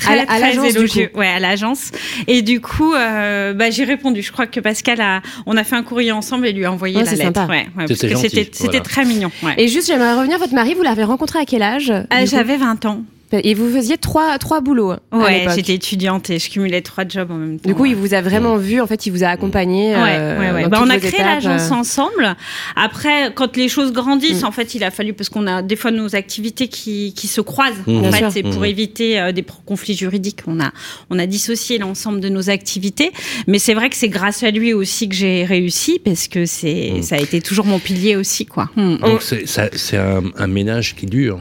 Très,
À
très élogieux. Ouais, à l'agence. Et du coup, euh, bah, j'ai répondu. Je crois que Pascal a, on a fait un courrier ensemble et lui a envoyé
Oh,
la lettre.
sympa.
Ouais, ouais, parce
C'était voilà.
très mignon. Ouais.
Et juste, j'aimerais revenir, votre mari, vous l'avez rencontré à quel âge
Euh, j'avais 20 ans.
Et vous faisiez trois, trois boulots à
Ouais, j'étais étudiante et je cumulais trois jobs en même temps.
Du coup, il vous a vraiment vu, en fait, il vous a accompagné.
Ouais,
euh,
ouais, ouais.
dans
Bah, on a créé l'agence
euh.
ensemble. Après, quand les choses grandissent,
Mm.
en fait, il a fallu parce qu'on a des fois nos activités qui, qui se croisent.
Mm.
En
Bien
fait, c'est pour
Mm.
éviter euh, des conflits juridiques. On a on a dissocié l'ensemble de nos activités. Mais c'est vrai que c'est grâce à lui aussi que j'ai réussi parce que c'est
Mm.
ça a été toujours mon pilier aussi, quoi. Mm.
Donc c'est un, un ménage qui dure.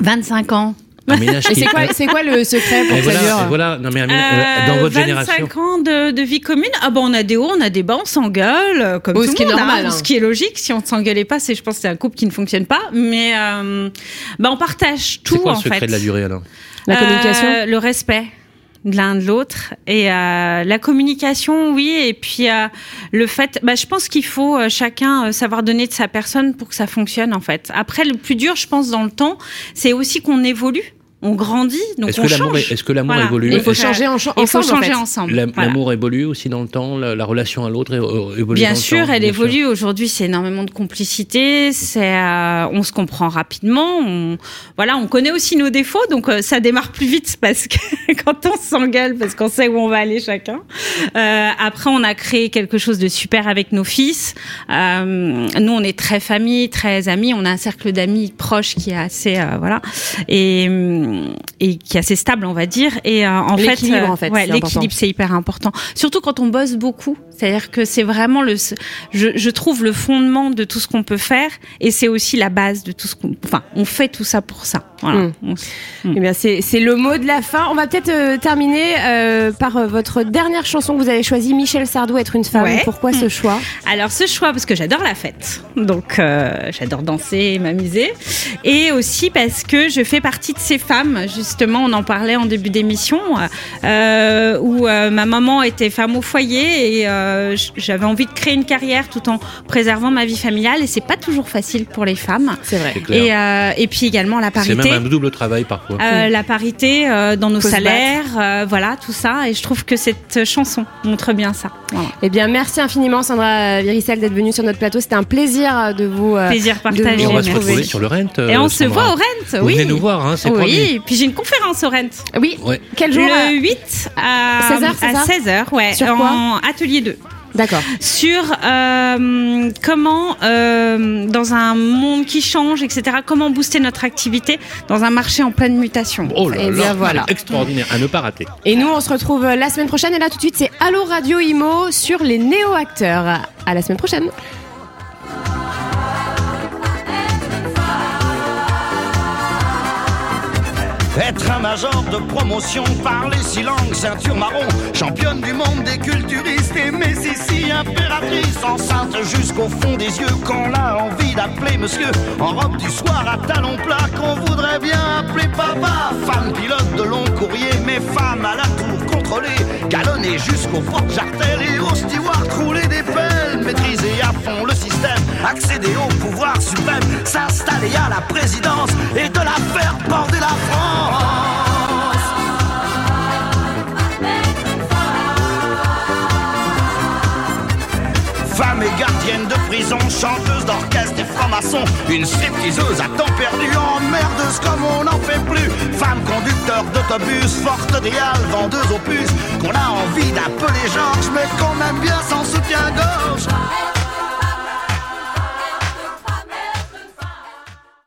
25 ans.
Un ménage
Et
qui
c'est quoi, c'est quoi le secret pour
Et
que ça
voilà,
dure
et voilà. Non mais un ménage- euh, dans
Euh,
votre
25
génération.
ans de, de vie commune. Ah bon, on a des hauts, on a des bas, on s'engueule, euh, comme
Oh,
tout
ce qui est normal,
hein,
hein.
ce qui est logique. Si on ne s'engueulait pas, c'est, je pense, que c'est un couple qui ne fonctionne pas. Mais euh, bah, on partage tout
quoi
en
le secret
fait.
de la durée alors?
La communication?
Euh, le respect de l'un de l'autre et euh, la communication oui et puis euh, le fait bah, je pense qu'il faut euh, chacun euh, savoir donner de sa personne pour que ça fonctionne en fait après le plus dur je pense dans le temps c'est aussi qu'on évolue on grandit donc
Est-ce
on
que l'amour
change
est- est-ce que l'amour
Voilà.
évolue
Il faut changer en,
il faut
ensemble, en
changer
fait.
ensemble Voilà.
L'amour évolue aussi dans le temps, la, la relation à l'autre évolue
Bien
dans le
sûr,
temps,
elle
bien
évolue. Aujourd'hui, c'est énormément de complicité. C'est, euh, on se comprend rapidement. On, voilà, on connaît aussi nos défauts, donc euh, ça démarre plus vite parce que quand on s'engueule, parce qu'on sait où on va aller chacun. Euh, après, on a créé quelque chose de super avec nos fils. Euh, nous, on est très famille, très amis. On a un cercle d'amis proches qui est assez, euh, voilà, et, hum, et qui est assez stable, on va dire. Et euh, en fait,
L'équilibre,
euh,
en fait,
ouais, l'équilibre, c'est hyper important. Surtout quand on bosse beaucoup. C'est-à-dire que c'est vraiment le, je, je trouve le fondement de tout ce qu'on peut faire et c'est aussi la base de tout ce qu'on, enfin, on fait tout ça pour ça. Voilà.
Mm.
On-
Eh bien, c'est c'est le mot de la fin. On va peut-être euh, terminer euh, par euh, votre dernière chanson que vous avez choisie, Michel Sardou, être une femme.
Ouais.
Pourquoi ce choix?
Alors ce choix parce que j'adore la fête, donc euh, j'adore danser, et m'amuser, et aussi parce que je fais partie de ces femmes. Justement, on en parlait en début d'émission, euh, où euh, ma maman était femme au foyer et euh, j'avais envie de créer une carrière tout en préservant ma vie familiale, et c'est pas toujours facile pour les femmes.
C'est vrai.
Et, euh, et puis également la parité.
Même un double travail parfois.
Euh, la parité euh, dans nos
Faut
salaires, euh, voilà tout ça, et je trouve que cette chanson montre bien ça. Voilà.
Eh bien, merci infiniment, Sandra Viricel, d'être venue sur notre plateau. C'était un plaisir de vous. euh,
Plaisir
de
partagé.
Et on va se retrouver sur le Rent.
Et on se voit au Rent,
Vous
oui.
venez nous voir, hein, c'est promis.
Oui, puis j'ai une conférence au Rent.
Oui.
Ouais.
Quel jour?
Le 8 à
16 heures, c'est
à
ça?
16h, ouais,
Sur quoi?
en atelier 2.
D'accord.
Sur euh, comment, euh, dans un monde qui change, etc., comment booster notre activité dans un marché en pleine mutation.
Oh là
Eh
là,
bien, voilà.
c'est extraordinaire, à ne pas rater.
Et nous, on se retrouve la semaine prochaine. Et là, tout de suite, c'est Allo Radio Imo sur les néo-acteurs. À la semaine prochaine.
Être un major de promotion, parler six langues, ceinture marron, championne du monde des culturistes, aimer Sissi, impératrice, enceinte jusqu'au fond des yeux, qu'on a envie d'appeler monsieur, en robe du soir à talons plats, qu'on voudrait bien appeler papa, femme pilote de long courrier, mais femme à la tour contrôlée, galonnée jusqu'au porte jartel et au steward rouler des pelles, maîtriser à fond le accéder au pouvoir suprême, s'installer à la présidence et de la faire border la France. Femme et gardienne de prison, chanteuse d'orchestre et franc-maçon, une stripteaseuse à temps perdu, emmerdeuse comme on n'en fait plus. Femme conducteur d'autobus, forte idéale, vendeuse aux puces, qu'on a envie d'appeler Georges, mais qu'on aime bien sans soutien-gorge.